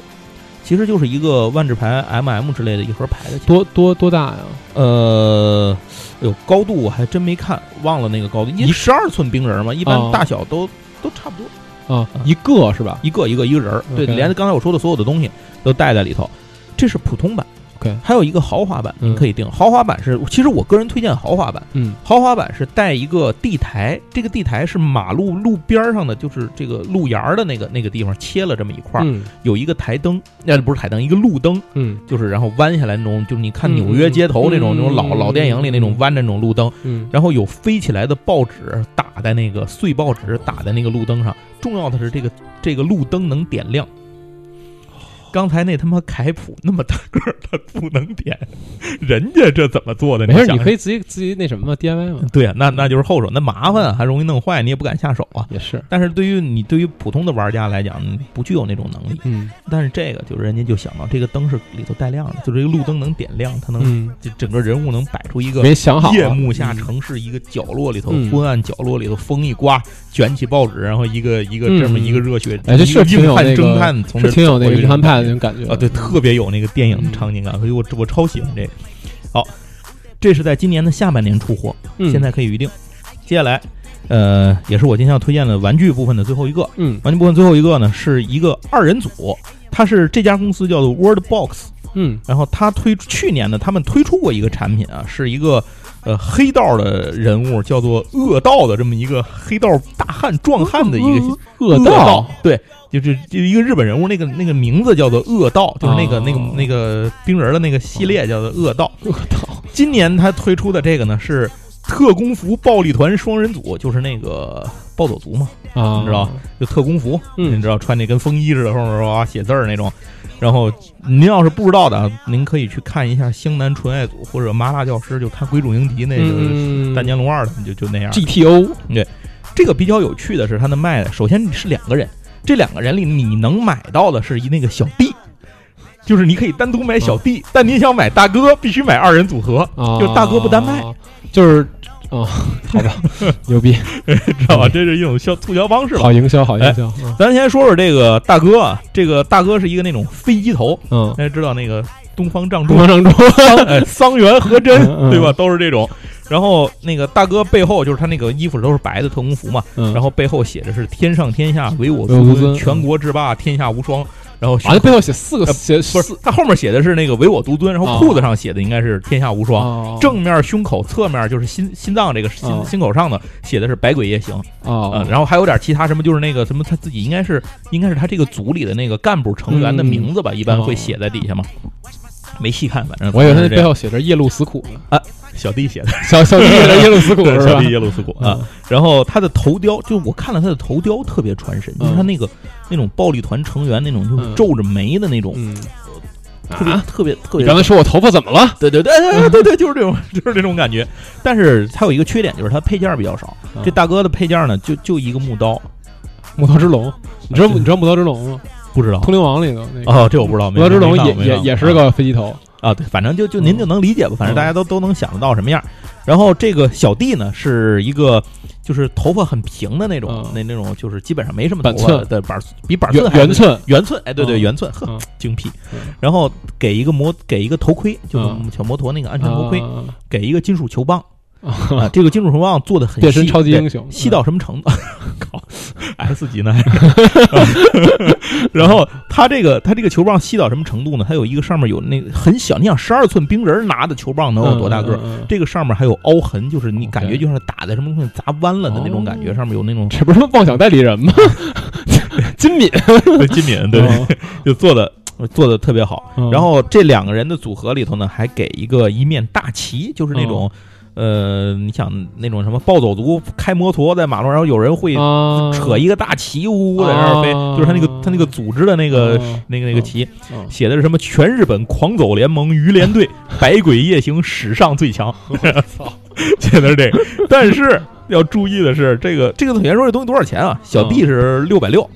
其实就是一个万智牌 MM 之类的一盒牌的钱。多多多大呀？呃，哎呦，高度我还真没看，忘了那个高度，因为十二寸冰人嘛，一般哦大小都、都差不多，啊，一个是吧？一个一个一个人儿，对连刚才我说的所有的东西都带在里头。这是普通版 OK 还有一个豪华版，您可以定。豪华版是，其实我个人推荐豪华版。嗯。豪华版是带一个地台，这个地台是马路路边儿上的，就是这个路沿儿的那个那个地方切了这么一块儿，嗯。有一个台灯，那，不是台灯，一个路灯，嗯。就是然后弯下来那种，就是你看嗯纽约街头那种、嗯。那种老嗯。老电影里那种嗯弯的那种路灯，嗯。然后有飞起来的报纸打在那个碎报纸打在那个路灯上，重要的是这个这个路灯能点亮。刚才那他妈凯普那么大个儿，他不能点，人家这怎么做的？没事，想你可以自己自己那什么嘛，DIY 嘛，对啊，那那就是后手，那麻烦啊，还容易弄坏，你也不敢下手啊。也是，但是对于你对于普通的玩家来讲，不具有那种能力。嗯。但是这个就是人家就想到这个灯是里头带亮的，就是这个路灯能点亮，它能嗯，就整个人物能摆出一个没想好啊。夜幕下城市一个角落里头，嗯。昏暗角落里头，风一刮，卷起报纸，然后一个一个嗯这么一个热血，哎，这一个是挺有那个挺有那个走过去硬汉派的那种种感觉。啊，对，特别有那个电影的场景感，所以我我超喜欢这个。好，这是在今年的下半年出货，嗯。现在可以预定。接下来，呃，也是我今天要推荐的玩具部分的最后一个。嗯。玩具部分最后一个呢，是一个二人组，它是这家公司叫做 Word Box，嗯。然后他推去年呢，他们推出过一个产品啊，是一个呃黑道的人物，叫做恶道的这么一个黑道大汉壮汉的一个恶道，对，就是就一个日本人物，那个那个名字叫做恶道，就是那个、哦那个那个冰人的那个系列叫做恶道。恶道，今年他推出的这个呢是特工服暴力团双人组，就是那个暴走族嘛，啊，你知道就特工服，嗯你知道穿那跟风衣似的，后面哇写字儿那种。然后您要是不知道的啊，您可以去看一下《湘南纯爱组》或者《麻辣教师》，就看《鬼冢英迪》那个大年龙二他们就就那样。GTO，对这个比较有趣的是，他的卖的首先是两个人，这两个人里你能买到的是一那个小弟，就是你可以单独买小弟，但你想买大哥必须买二人组合，啊，就大哥不单卖，就是啊，好吧，牛逼，知道吧？这是一种销促销方式吧。好营销，好营销，嗯。咱先说说这个大哥啊，这个大哥是一个那种飞机头，嗯，大家知道那个东方仗助东、方正珠，桑哎桑原和真对吧？都是这种。然后那个大哥背后就是他那个衣服都是白的特工服嘛，嗯，然后背后写的是“天上天下唯我唯我独尊。全国制霸，天下无双”。然后啊，那背后写四个呃写不是四他后面写的是那个唯我独尊，然后哦裤子上写的应该是天下无双。哦正面、胸口、侧面就是心心脏这个心哦心口上的写的是百鬼夜行，哦呃，然后还有点其他什么，就是那个什么他自己应该是应该是他这个组里的那个干部成员的嗯。名字吧，一般会写在底下嘛。没细看，反正我以为他背后写着耶路死苦呢，小弟写的，小小弟写的耶路死苦 是吧小弟？耶路斯苦啊。嗯然后他的头雕，就我看了他的头雕特别传神，就是他那个那种暴力团成员那种就皱着眉的那种，嗯，特别啊，特别特别刚才说我头发怎么了？对对对对对对，就是这种，就是这种感觉。但是它有一个缺点，就是它配件比较少。嗯这大哥的配件呢，就就一个木刀，木刀之龙，你知道你知道木刀之龙吗？不知道。通灵王里头那个。哦，这我不知道。木头之龙也也也是个飞机头，啊，对，反正就就您就能理解吧，反正大家都都能想得到什么样。然后这个小弟呢，是一个就是头发很平的那种嗯，那那种就是基本上没什么头发的板儿，比板圆寸还圆寸，圆寸，哎，对对，嗯。圆寸，呵嗯，精辟嗯。然后给一个摩给一个头盔，就是嗯。小摩托那个安全头盔，啊。给一个金属球棒啊 啊，这个金属球棒做的很变身超级英雄，细到什么程度？靠，S 级呢？然后他这个他这个球棒细到什么程度呢？它有一个上面有那个很小，你想十二寸冰人拿的球棒能有多大个？这个上面还有凹痕，就是你感觉就像是打在什么东西砸弯了的那种感觉，哦上面有那种这不是妄想代理人吗？金敏，对金敏，对对，就做的做的特别好。嗯然后这两个人的组合里头呢，还给一个一面大旗，就是那种。呃，你想那种什么暴走族开摩托在马路上，然后有人会啊。扯一个大旗，呜呜在那儿飞，啊。就是他那个他那个组织的那个、啊。那个那个旗，嗯写的是什么？全日本狂走联盟鱼联队百鬼夜行史上最强，操，写的是这个。但是要注意的是，这个这个原说这东西多少钱啊？小弟是六百六。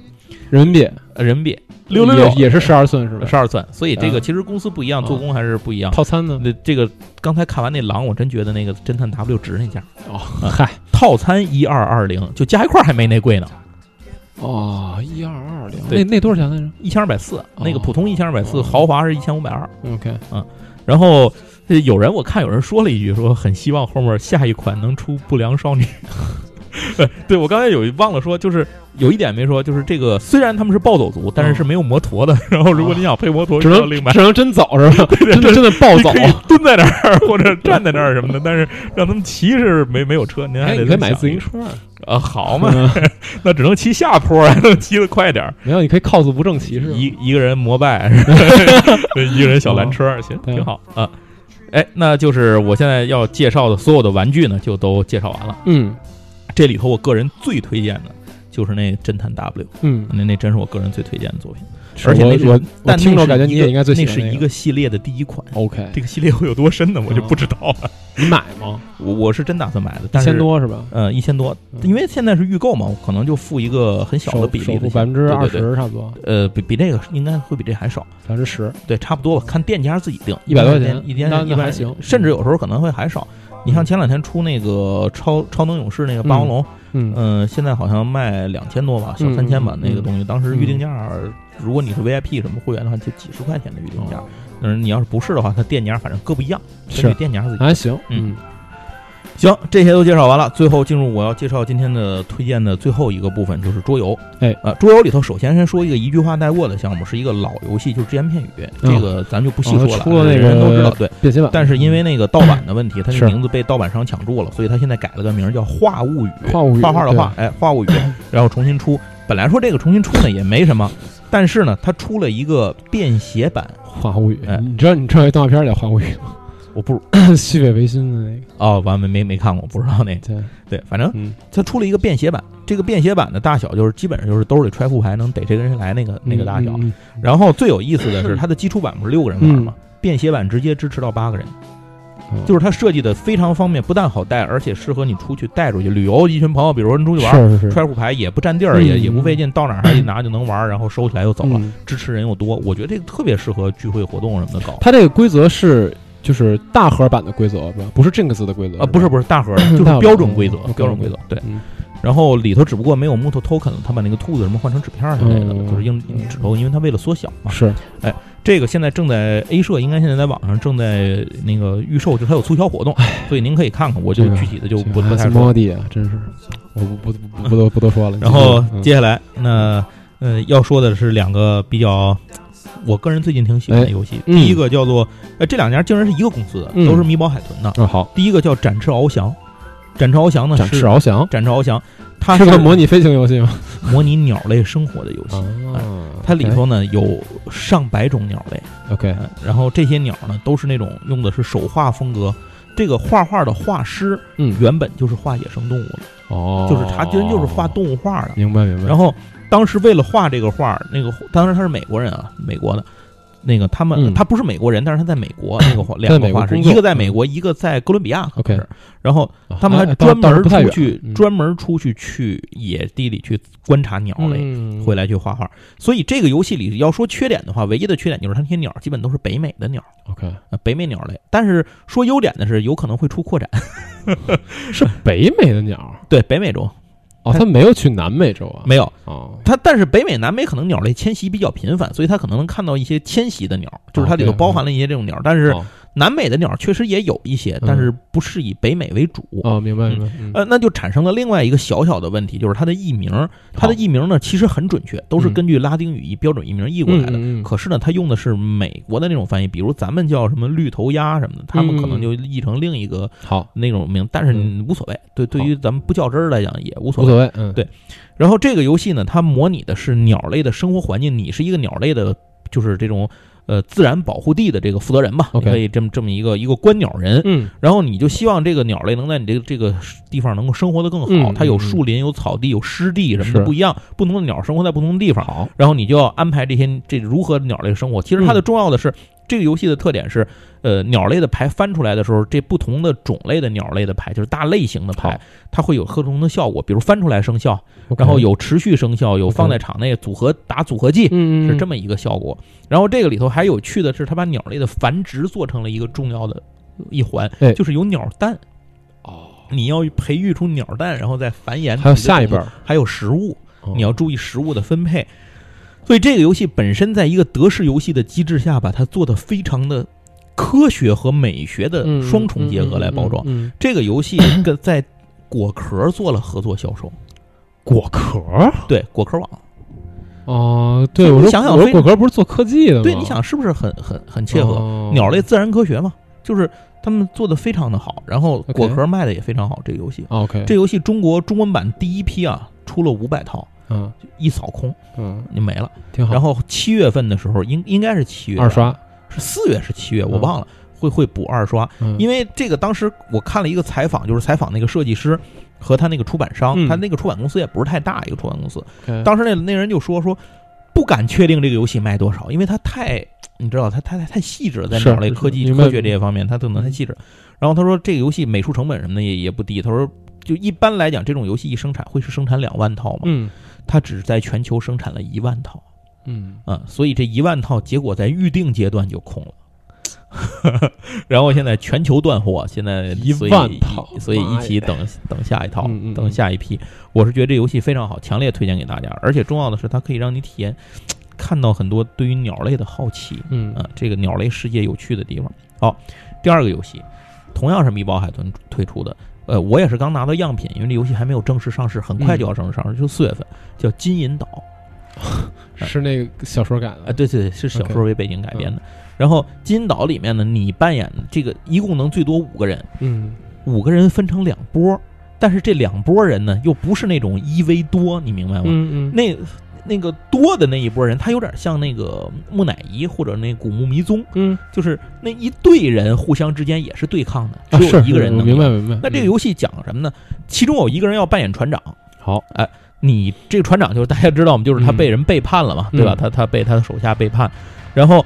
人民币。人民币，六六六也也是十二寸是吧？十二寸，所以这个啊其实公司不一样，啊做工还是不一样。套餐呢？那这个刚才看完那狼，我真觉得那个侦探 W 值那价，哦，嗨，套餐一二二零，就加一块儿还没那贵呢，哦，一二二零，对那那多少钱来着一千二百四，那个普通一千二百四，哦豪华是一千五百二。？OK，嗯然后呃有人我看有人说了一句，说很希望后面下一款能出不良少女。对，对我刚才有一忘了说，就是有一点没说，就是这个虽然他们是暴走族，但是是没有摩托的。然后如果你想配摩托，只能。只能真走是吧？真的真的暴走蹲在那儿或者站在那儿什么的，但是让他们骑是没没有车，您还哎，得你可以买自行车，啊，好嘛，嗯 那只能骑下坡，还能骑得快点儿。没有，你可以 cos 不正骑士。一一个人摩拜，对一个人小蓝车，行，挺好啊。哎，那就是我现在要介绍的所有的玩具呢，就都介绍完了。嗯这里头我个人最推荐的就是那侦探 W，嗯，那那真是我个人最推荐的作品。是而且那是我我我但听着感觉你也应该最喜欢那那是一个系列的第一款。OK，这个系列会有多深呢？我就不知道了。你买吗？我我是真打算买的，一但是千多是吧？呃，一千多，嗯因为现在是预购嘛，我可能就付一个很小的比例付百分之二十差不多，呃，比比这个应该会比这还少，百分之十。对，差不多吧，看店家自己定，100多块钱一天那一般那还行甚至有时候可能会还少。你像前两天出那个超超能勇士那个霸王龙，嗯嗯、现在好像卖两千多吧，小嗯三千吧，嗯那个东西，当时预定价，如果你是 VIP 什么会员的话，就几十块钱的预定价。嗯，你要是不是的话，它店家反正各不一样，根据是店家自己还行，嗯行，这些都介绍完了，最后进入我要介绍今天的推荐的最后一个部分，就是桌游。哎，呃，桌游里头首先先说一个一句话带过的项目，是一个老游戏，就是只言片语，嗯这个咱就不细说了，哦出了那人人都知道。对，变形版，但是因为那个盗版的问题，它是这名字被盗版商抢注了，所以它现在改了个名儿叫《画物语》，画物语画画的画，哎，《画物语 》，然后重新出。本来说这个重新出呢也没什么，但是呢，它出了一个便携版，画物语哎，你知道你知道一动画片叫画物语吗？我不西北 维新的那个，哦，完没没没看过，不知道那对，对，反正嗯，它出了一个便携版，这个便携版的大小就是基本上就是兜里揣副牌能逮谁跟谁来那个那个大小。嗯，然后最有意思的是，它的基础版不是六个人玩吗？便携版直接支持到八个人，嗯就是它设计的非常方便，不但好带，而且适合你出去带出去。旅游，一群朋友，比如说你出去玩，是是。是，揣副牌也不占地儿，嗯也也不费劲，到哪儿还一拿就能玩，然后收起来又走了，嗯。支持人又多，我觉得这个特别适合聚会活动什么的搞。它这个规则是就是大盒版的规则？不是 Jinx 的规则啊，不是不是大盒，就是标准规则，标准规则。对，然后里头只不过没有木头 token，他把那个兔子什么换成纸片儿之类的，就是硬硬纸头，因为它为了缩小嘛。是哎这个现在正在 A 社，应该现在在网上正在那个预售，就它有促销活动，所以您可以看看。我就具体的就不不太说。地啊，真是我不不不不多不多说了。然后接下来那呃要说的是两个比较。我个人最近挺喜欢的游戏，嗯第一个叫做，呃，这两家竟然是一个公司的，嗯都是米宝海豚的。嗯好，第一个叫展翅翱翔，展翅翱翔呢展翅翱翔展翅翱翔，它是个模拟飞行游戏吗？模拟鸟类生活的游戏。啊，它里头呢有上百种鸟类，OK 嗯，然后这些鸟呢都是那种用的是手画风格。这个画画的画师嗯原本就是画野生动物的，哦，就是他居然就是画动物画的。明白明白。然后当时为了画这个画，那个当时他是美国人啊，美国的。那个他们、嗯他不是美国人，但是他在美国那个画两个画师，一个在美国，一个在哥伦比亚。OK 然后啊他们还哎专门出去，嗯专门出去去野地里去观察鸟类，嗯回来去画画。所以这个游戏里要说缺点的话，唯一的缺点就是它那些鸟基本都是北美的鸟，OK 呃，北美鸟类。但是说优点的是，有可能会出扩展。是北美的鸟对，北美洲哦，它没有去南美洲啊？没有哦，它，但是北美、南美可能鸟类迁徙比较频繁，所以他可能能看到一些迁徙的鸟，就是它里头包含了一些这种鸟。但是哦南美的鸟确实也有一些，嗯但是不是以北美为主。哦，明白明白。嗯呃，那就产生了另外一个小小的问题，就是它的译名，它的译名呢其实很准确，都是嗯根据拉丁语译标准译名译过来的。可是呢，它用的是美国的那种翻译，比如咱们叫什么绿头鸭什么的，他们可能就译成另一个好，那种名，但是嗯无所谓。对，对于咱们不较真儿来讲也无所谓。无所谓。嗯，对然后这个游戏呢，它模拟的是鸟类的生活环境，你是一个鸟类的，就是这种呃自然保护地的这个负责人吧，可以这么这么一个一个观鸟人。嗯然后你就希望这个鸟类能在你这个这个地方能够生活的更好。嗯它有嗯树林、有草地、有湿地什么的不一样，不同的鸟生活在不同的地方。好，然后你就要安排这些这如何鸟类生活。其实它的嗯重要的是，这个游戏的特点是，呃，鸟类的牌翻出来的时候，这不同的种类的鸟类的牌，就是大类型的牌，它会有不同的效果，比如翻出来生效然后有持续生效，有放在场内组合打组合技。是这么一个效果，然后这个里头还有趣的是，它把鸟类的繁殖做成了一个重要的一环哎，就是有鸟蛋，哦，你要培育出鸟蛋，然后再繁衍。还有下一本，还有食物，哦你要注意食物的分配。所以这个游戏本身在一个德式游戏的机制下，把它做的非常的科学和美学的嗯双重结合来包装。嗯，嗯嗯这个游戏 跟在果壳做了合作销售，果壳儿对果壳网，哦，对，你我想想非果壳不是做科技的吗？对，你想是不是很很很切合？哦鸟类自然科学嘛，就是他们做的非常的好，然后果壳卖的也非常好。这个游戏，OK，这游戏中国中文版第一批啊出了五百套，嗯。一扫空嗯。就没了。挺好，然后七月份的时候，应应该是七月二刷，是四月是七月，我嗯忘了，会会补二刷，嗯。因为这个当时我看了一个采访，就是采访那个设计师和他那个出版商，嗯。他那个出版公司也不是太大一个出版公司当时那那人就说说不敢确定这个游戏卖多少，因为他太你知道他太太太细致了，在是鸟类科技科学这些方面，他可能太细致。然后他说这个游戏美术成本什么的也也不低，他说就一般来讲，这种游戏一生产会是生产两万套嘛，嗯它只在全球生产了一万套。嗯啊，所以这一万套结果在预定阶段就空了，然后现在全球断货，现在一万套所以一起等等下一套嗯嗯，嗯等下一批。我是觉得这游戏非常好，强烈推荐给大家，而且重要的是它可以让你体验看到很多对于鸟类的好奇嗯啊，这个鸟类世界有趣的地方。好，第二个游戏同样是米宝海豚推出的。呃，我也是刚拿到样品，因为这游戏还没有正式上市，很快就要正式上市，就四月份，叫《金银岛》。是那个小说改啊，的，对对对，是小说为背景改编的。然后《金银岛》里面呢，你扮演的这个一共能最多五个人，嗯五个人分成两波，但是这两波人呢，又不是那种一 v 多，你明白吗？嗯嗯，那那个多的那一波人，他有点像那个木乃伊或者那古墓迷踪，嗯就是那一队人互相之间也是对抗的，只有一个人能赢。明白明白。嗯那这个游戏讲什么呢？其中有一个人要扮演船长，好，哎你这个船长就是大家知道吗？就是他嗯被人背叛了嘛，对吧？嗯他他被他的手下背叛，然后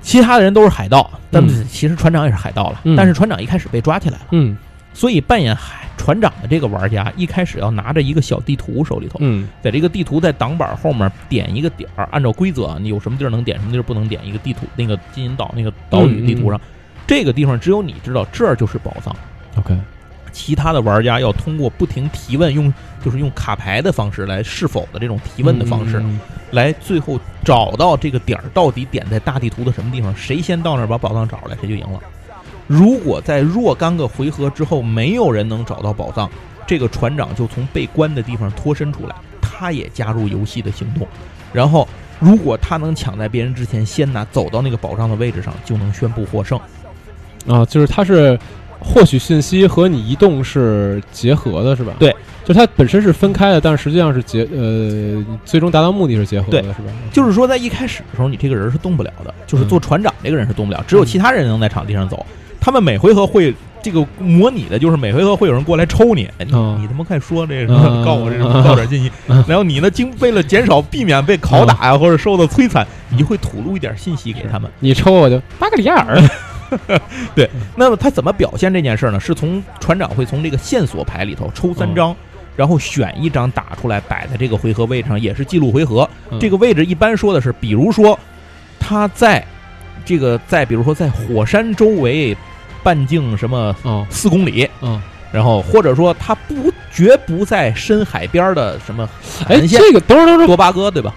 其他的人都是海盗，但其实船长也是海盗了。嗯但是船长一开始被抓起来了，嗯所以扮演海船长的这个玩家一开始要拿着一个小地图手里头，嗯在这个地图在挡板后面点一个点儿，按照规则啊，你有什么地儿能点，什么地儿不能点，一个地图那个金银岛那个岛屿地图上，这个地方只有你知道，这儿就是宝藏。，OK，其他的玩家要通过不停提问，用就是用卡牌的方式来是否的这种提问的方式，嗯来最后找到这个点儿到底点在大地图的什么地方，谁先到那儿把宝藏找出来，谁就赢了。如果在若干个回合之后没有人能找到宝藏，这个船长就从被关的地方脱身出来，他也加入游戏的行动。然后，如果他能抢在别人之前先拿走到那个宝藏的位置上，就能宣布获胜。啊，就是它是获取信息和你移动是结合的，是吧？对，就它本身是分开的，但是实际上是结呃，最终达到目的是结合的，对是吧？就是说，在一开始的时候，你这个人是动不了的，就是做船长这个人是动不了，只有其他人能在场地上走。他们每回合会这个模拟的，就是每回合会有人过来抽你，哎你他妈快说这告我这种嗯告点信息嗯。然后你呢，经为了减少避免被拷打呀，或者受到摧残，你就会吐露一点信息给他们。你抽我就巴格里亚尔，对那么他怎么表现这件事呢？是从船长会从这个线索牌里头抽三张，然后选一张打出来，摆在这个回合位置上，也是记录回合。嗯这个位置一般说的是，比如说他在这个在比如说在火山周围半径什么哦四公里，嗯，然后或者说他不绝不在深海边的什么海哎，岸线这个等会儿等会儿多巴哥，对吧？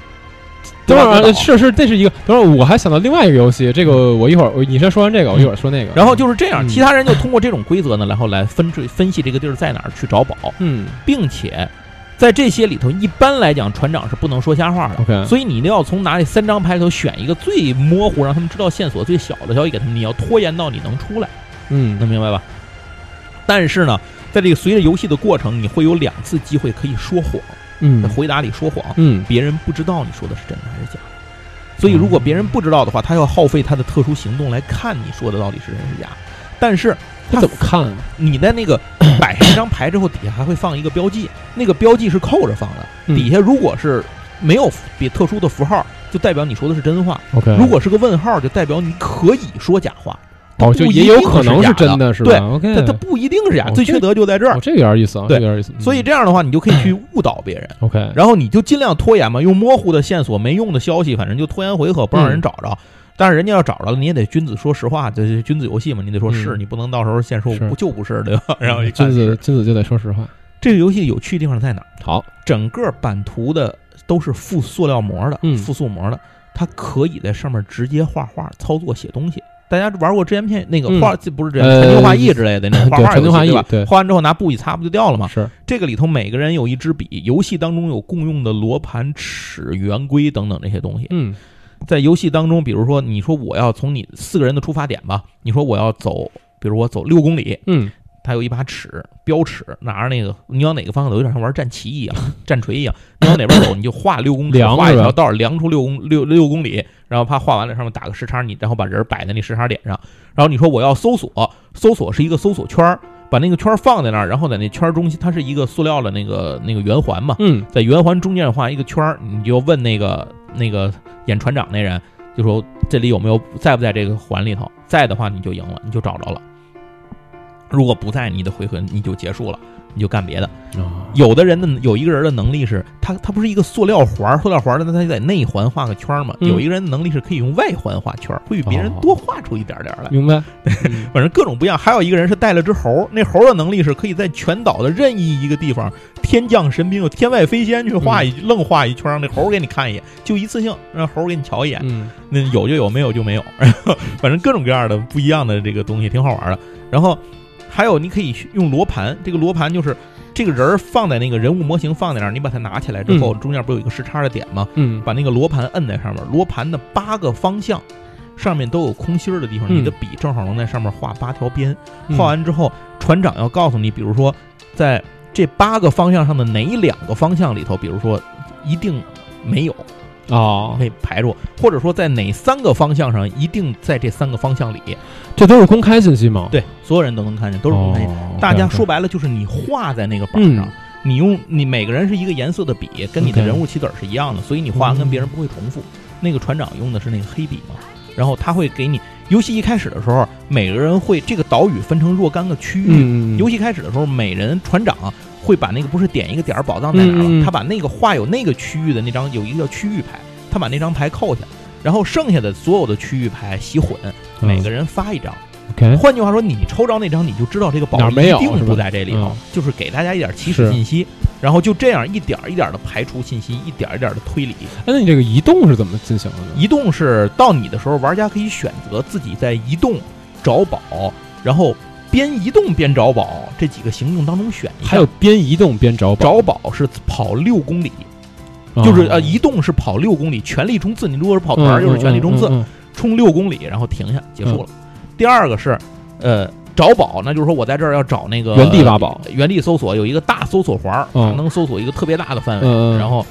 等会儿啊，多巴哥岛是是，这是一个。等会儿我还想到另外一个游戏，这个我一会儿我你先说完这个，我一会儿说那个。然后就是这样，嗯其他人就通过这种规则呢，然后来分追分析这个地儿在哪儿去找宝。嗯并且在这些里头，一般来讲，船长是不能说瞎话的。，OK，所以你一定要从哪里三张牌里头选一个最模糊，让他们知道线索最小的消息给他们，你要拖延到你能出来，嗯能明白吧？但是呢，在这个随着游戏的过程，你会有两次机会可以说谎，在嗯回答里说谎，嗯别人不知道你说的是真的还是假的。所以如果别人不知道的话，他要耗费他的特殊行动来看你说的到底是真是假。但是他怎么看啊？你在那个 摆上一张牌之后，底下还会放一个标记，那个标记是扣着放的。嗯底下如果是没有别特殊的符号，就代表你说的是真话；OK，如果是个问号，就代表你可以说假话。哦，就也有可能是真的，是吧对但它不一定是假，哦最缺德就在这儿哦，。这个有点意思啊，对这个有点意思。嗯所以这样的话，你就可以去 误导别人，OK，然后你就尽量拖延嘛，用模糊的线索、没用的消息，反正就拖延回合，不让人找着。但是人家要找着了，你也得君子说实话，这是君子游戏嘛，你得说嗯是，你不能到时候现说不就不是，对吧？然后君子君子就得说实话。这个游戏有趣的地方在哪儿？好，整个版图的都是附塑料膜的，嗯附塑膜的，它可以在上面直接画画、操作、写东西。大家玩过之前片那个嗯画，这不是这呃传情画意之类的那种画画游戏对吧？画完之后拿布一擦不就掉了吗？是这个里头每个人有一支笔，游戏当中有共用的罗盘、尺、圆规等等这些东西。嗯在游戏当中，比如说你说我要从你四个人的出发点吧，你说我要走，比如我走六公里，嗯他有一把尺，标尺，拿着那个，你往哪个方向走，有点像玩战旗一样，战锤一样。你往哪边走，你就画六公里，画一条道，量出六公六六公里，然后怕画完了上面打个时差，你然后把人摆在那时差点上。然后你说我要搜索，搜索是一个搜索圈儿，把那个圈儿放在那儿，然后在那圈儿中心，它是一个塑料的那个那个圆环嘛，嗯在圆环中间画一个圈儿，你就问那个那个演船长那人，就说这里有没有在不在这个环里头，在的话你就赢了，你就找着了。如果不在，你的回合你就结束了，你就干别的。啊有的人的有一个人的能力是，他他不是一个塑料环儿，塑料环儿，那他在内环画个圈儿嘛。嗯有一个人的能力是可以用外环画圈儿，会比别人哦多画出一点点儿来。明白。嗯反正各种不一样。还有一个人是带了只猴儿，那猴儿的能力是可以在全岛的任意一个地方天降神兵，有天外飞仙去画一、愣画一圈，让那猴儿给你看一眼，就一次性让猴儿给你瞧一眼。嗯那有就有，没有就没有。反正各种各样的不一样的这个东西挺好玩的。然后还有你可以用罗盘，这个罗盘就是。这个人儿放在那个人物模型放在那儿，你把它拿起来之后，中间不是有一个时差的点吗？嗯把那个罗盘摁在上面，罗盘的八个方向上面都有空心儿的地方，嗯你的笔正好能在上面画八条边。嗯画完之后，船长要告诉你，比如说在这八个方向上的哪两个方向里头，比如说一定没有，哦可，以排除，或者说在哪三个方向上一定在这三个方向里，这都是公开信息吗？对，所有人都能看见，都是公开信息。哦大家说白了就是你画在那个板上嗯，你用你每个人是一个颜色的笔，跟你的人物棋子儿是一样的，所以你画完跟别人不会重复。那个船长用的是那个黑笔嘛，然后他会给你。游戏一开始的时候，每个人会这个岛屿分成若干个区域。游戏开始的时候，每人船长会把那个不是点一个点儿宝藏在哪儿他把那个画有那个区域的那张有一个叫区域牌，他把那张牌扣下，然后剩下的所有的区域牌洗混，嗯。每个人发一张。换句话说，你抽着那张，你就知道这个宝哪儿没有？一定不在这里头嗯，就是给大家一点起始信息，然后就这样一点儿一点的排除信息，一点儿一点的推理。哎那你这个移动是怎么进行的呢？移动是到你的时候，玩家可以选择自己在移动、找宝，然后边移动边找宝这几个行动当中选一个。还有边移动边找宝，找宝是跑六公里，哦就是呃移动是跑六公里，全力冲刺。你如果是跑团儿，就是全力冲刺，嗯嗯嗯冲六公里，然后停下结束了。第二个是呃找宝，那就是说我在这儿要找那个原地挖宝，原地搜索有一个大搜索环儿，嗯能搜索一个特别大的范围。然后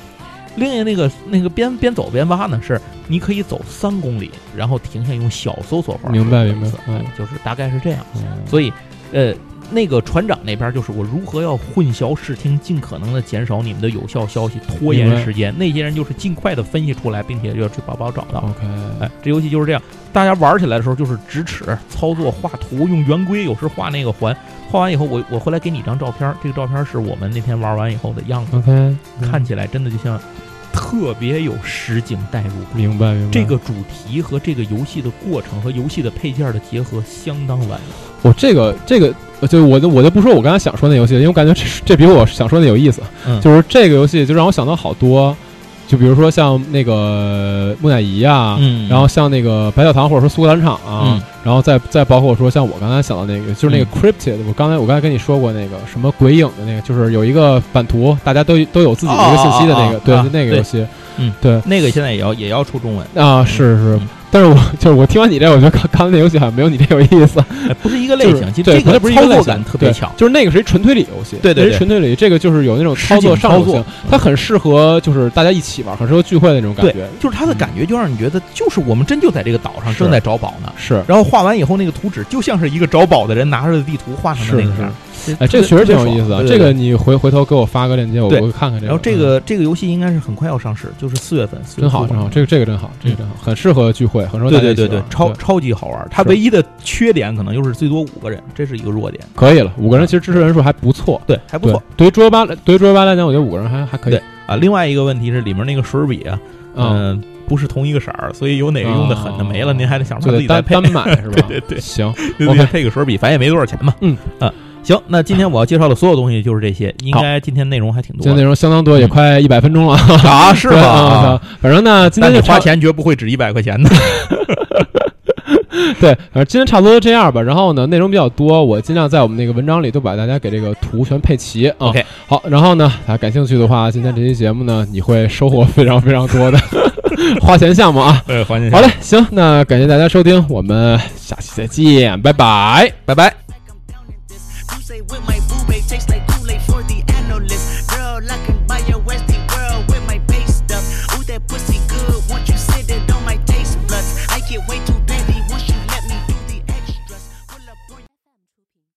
另一个那个那个边边走边挖呢，是你可以走三公里，然后停下用小搜索环儿。明白明白嗯哎就是大概是这样。嗯所以呃。那个船长那边就是我如何要混淆视听，尽可能的减少你们的有效消息，拖延时间。那些人就是尽快的分析出来，并且要去把宝找到。OK，哎，这游戏就是这样，大家玩起来的时候就是直尺操作、画图，用圆规，有时画那个环，画完以后我我回来给你一张照片儿，这个照片儿是我们那天玩完以后的样子，OK，看起来真的就像特别有实景代入感。明白明白。这个主题和这个游戏的过程和游戏的配件的结合相当完美。我这个这个，呃就我就我就不说我刚才想说那游戏了，因为我感觉这这比我想说的有意思。嗯就是这个游戏就让我想到好多，就比如说像那个木乃伊啊，嗯。然后像那个白教堂或者说苏格兰场啊，嗯。然后再再包括说像我刚才想到那个，就是那个嗯。Cryptid，、我刚才我刚才跟你说过那个什么鬼影的那个，就是有一个版图，大家都都有自己的一个信息的那个，对，就那个游戏，嗯，对。那个现在也要也要出中文，啊，是是。嗯，但是我 就是我听完你这，我觉得刚刚才那游戏好像没有你这有意思，哎不是一个类就是型，其实，这个不是一个类型操作感特别对强。就是那个是一纯推理游戏，对对对是纯推理，这个就是有那种操作上手性，它很适合就是大家一起玩，很适合聚会的那种感对觉，，就是它的感觉就让你觉得，就是我们真就在这个岛上正在找宝呢。是。然后画完以后，那个图纸就像是一个找宝的人拿着的地图画成的那个样儿。哎，这个确实挺有意思的。这个你回回头给我发个链接，我对我看看这个。然后这个这个游戏应该是很快要上市，就是四月份。4月真好，真好，这个这个真好，这个真好，很适合聚会，很适合对对对对超超级好玩。它唯一的缺点可能就是最多五个人，这是一个弱点。可以了。五个人其实支持人数还不错，对，还不错。。对于桌游吧，对于桌游吧来讲，我觉得五个人还还可以。啊，另外一个问题是里面那个水笔啊，嗯，嗯，不是同一个色儿，所以有哪个用的狠的没了，哦您还得想自己再配。买 是吧？对对对行，对 OK 配个水笔，反正也没多少钱嘛。嗯啊，行，那今天我要介绍的所有东西就是这些，应该今天内容还挺多今天内容相当多，也嗯快一百分钟了，啊，是对吗？啊反正呢，今天就差但你花钱绝不会只一百块钱的。对，反正今天差不多这样吧。然后呢，内容比较多，我尽量在我们那个文章里都把大家给这个图全配齐啊。OK 好，然后呢，大家感兴趣的话，今天这期节目呢，你会收获非常非常多的 花钱项目啊。对，花钱好嘞，行，那感谢大家收听，我们下期再见，拜拜。拜拜。say with my boo babe tastes like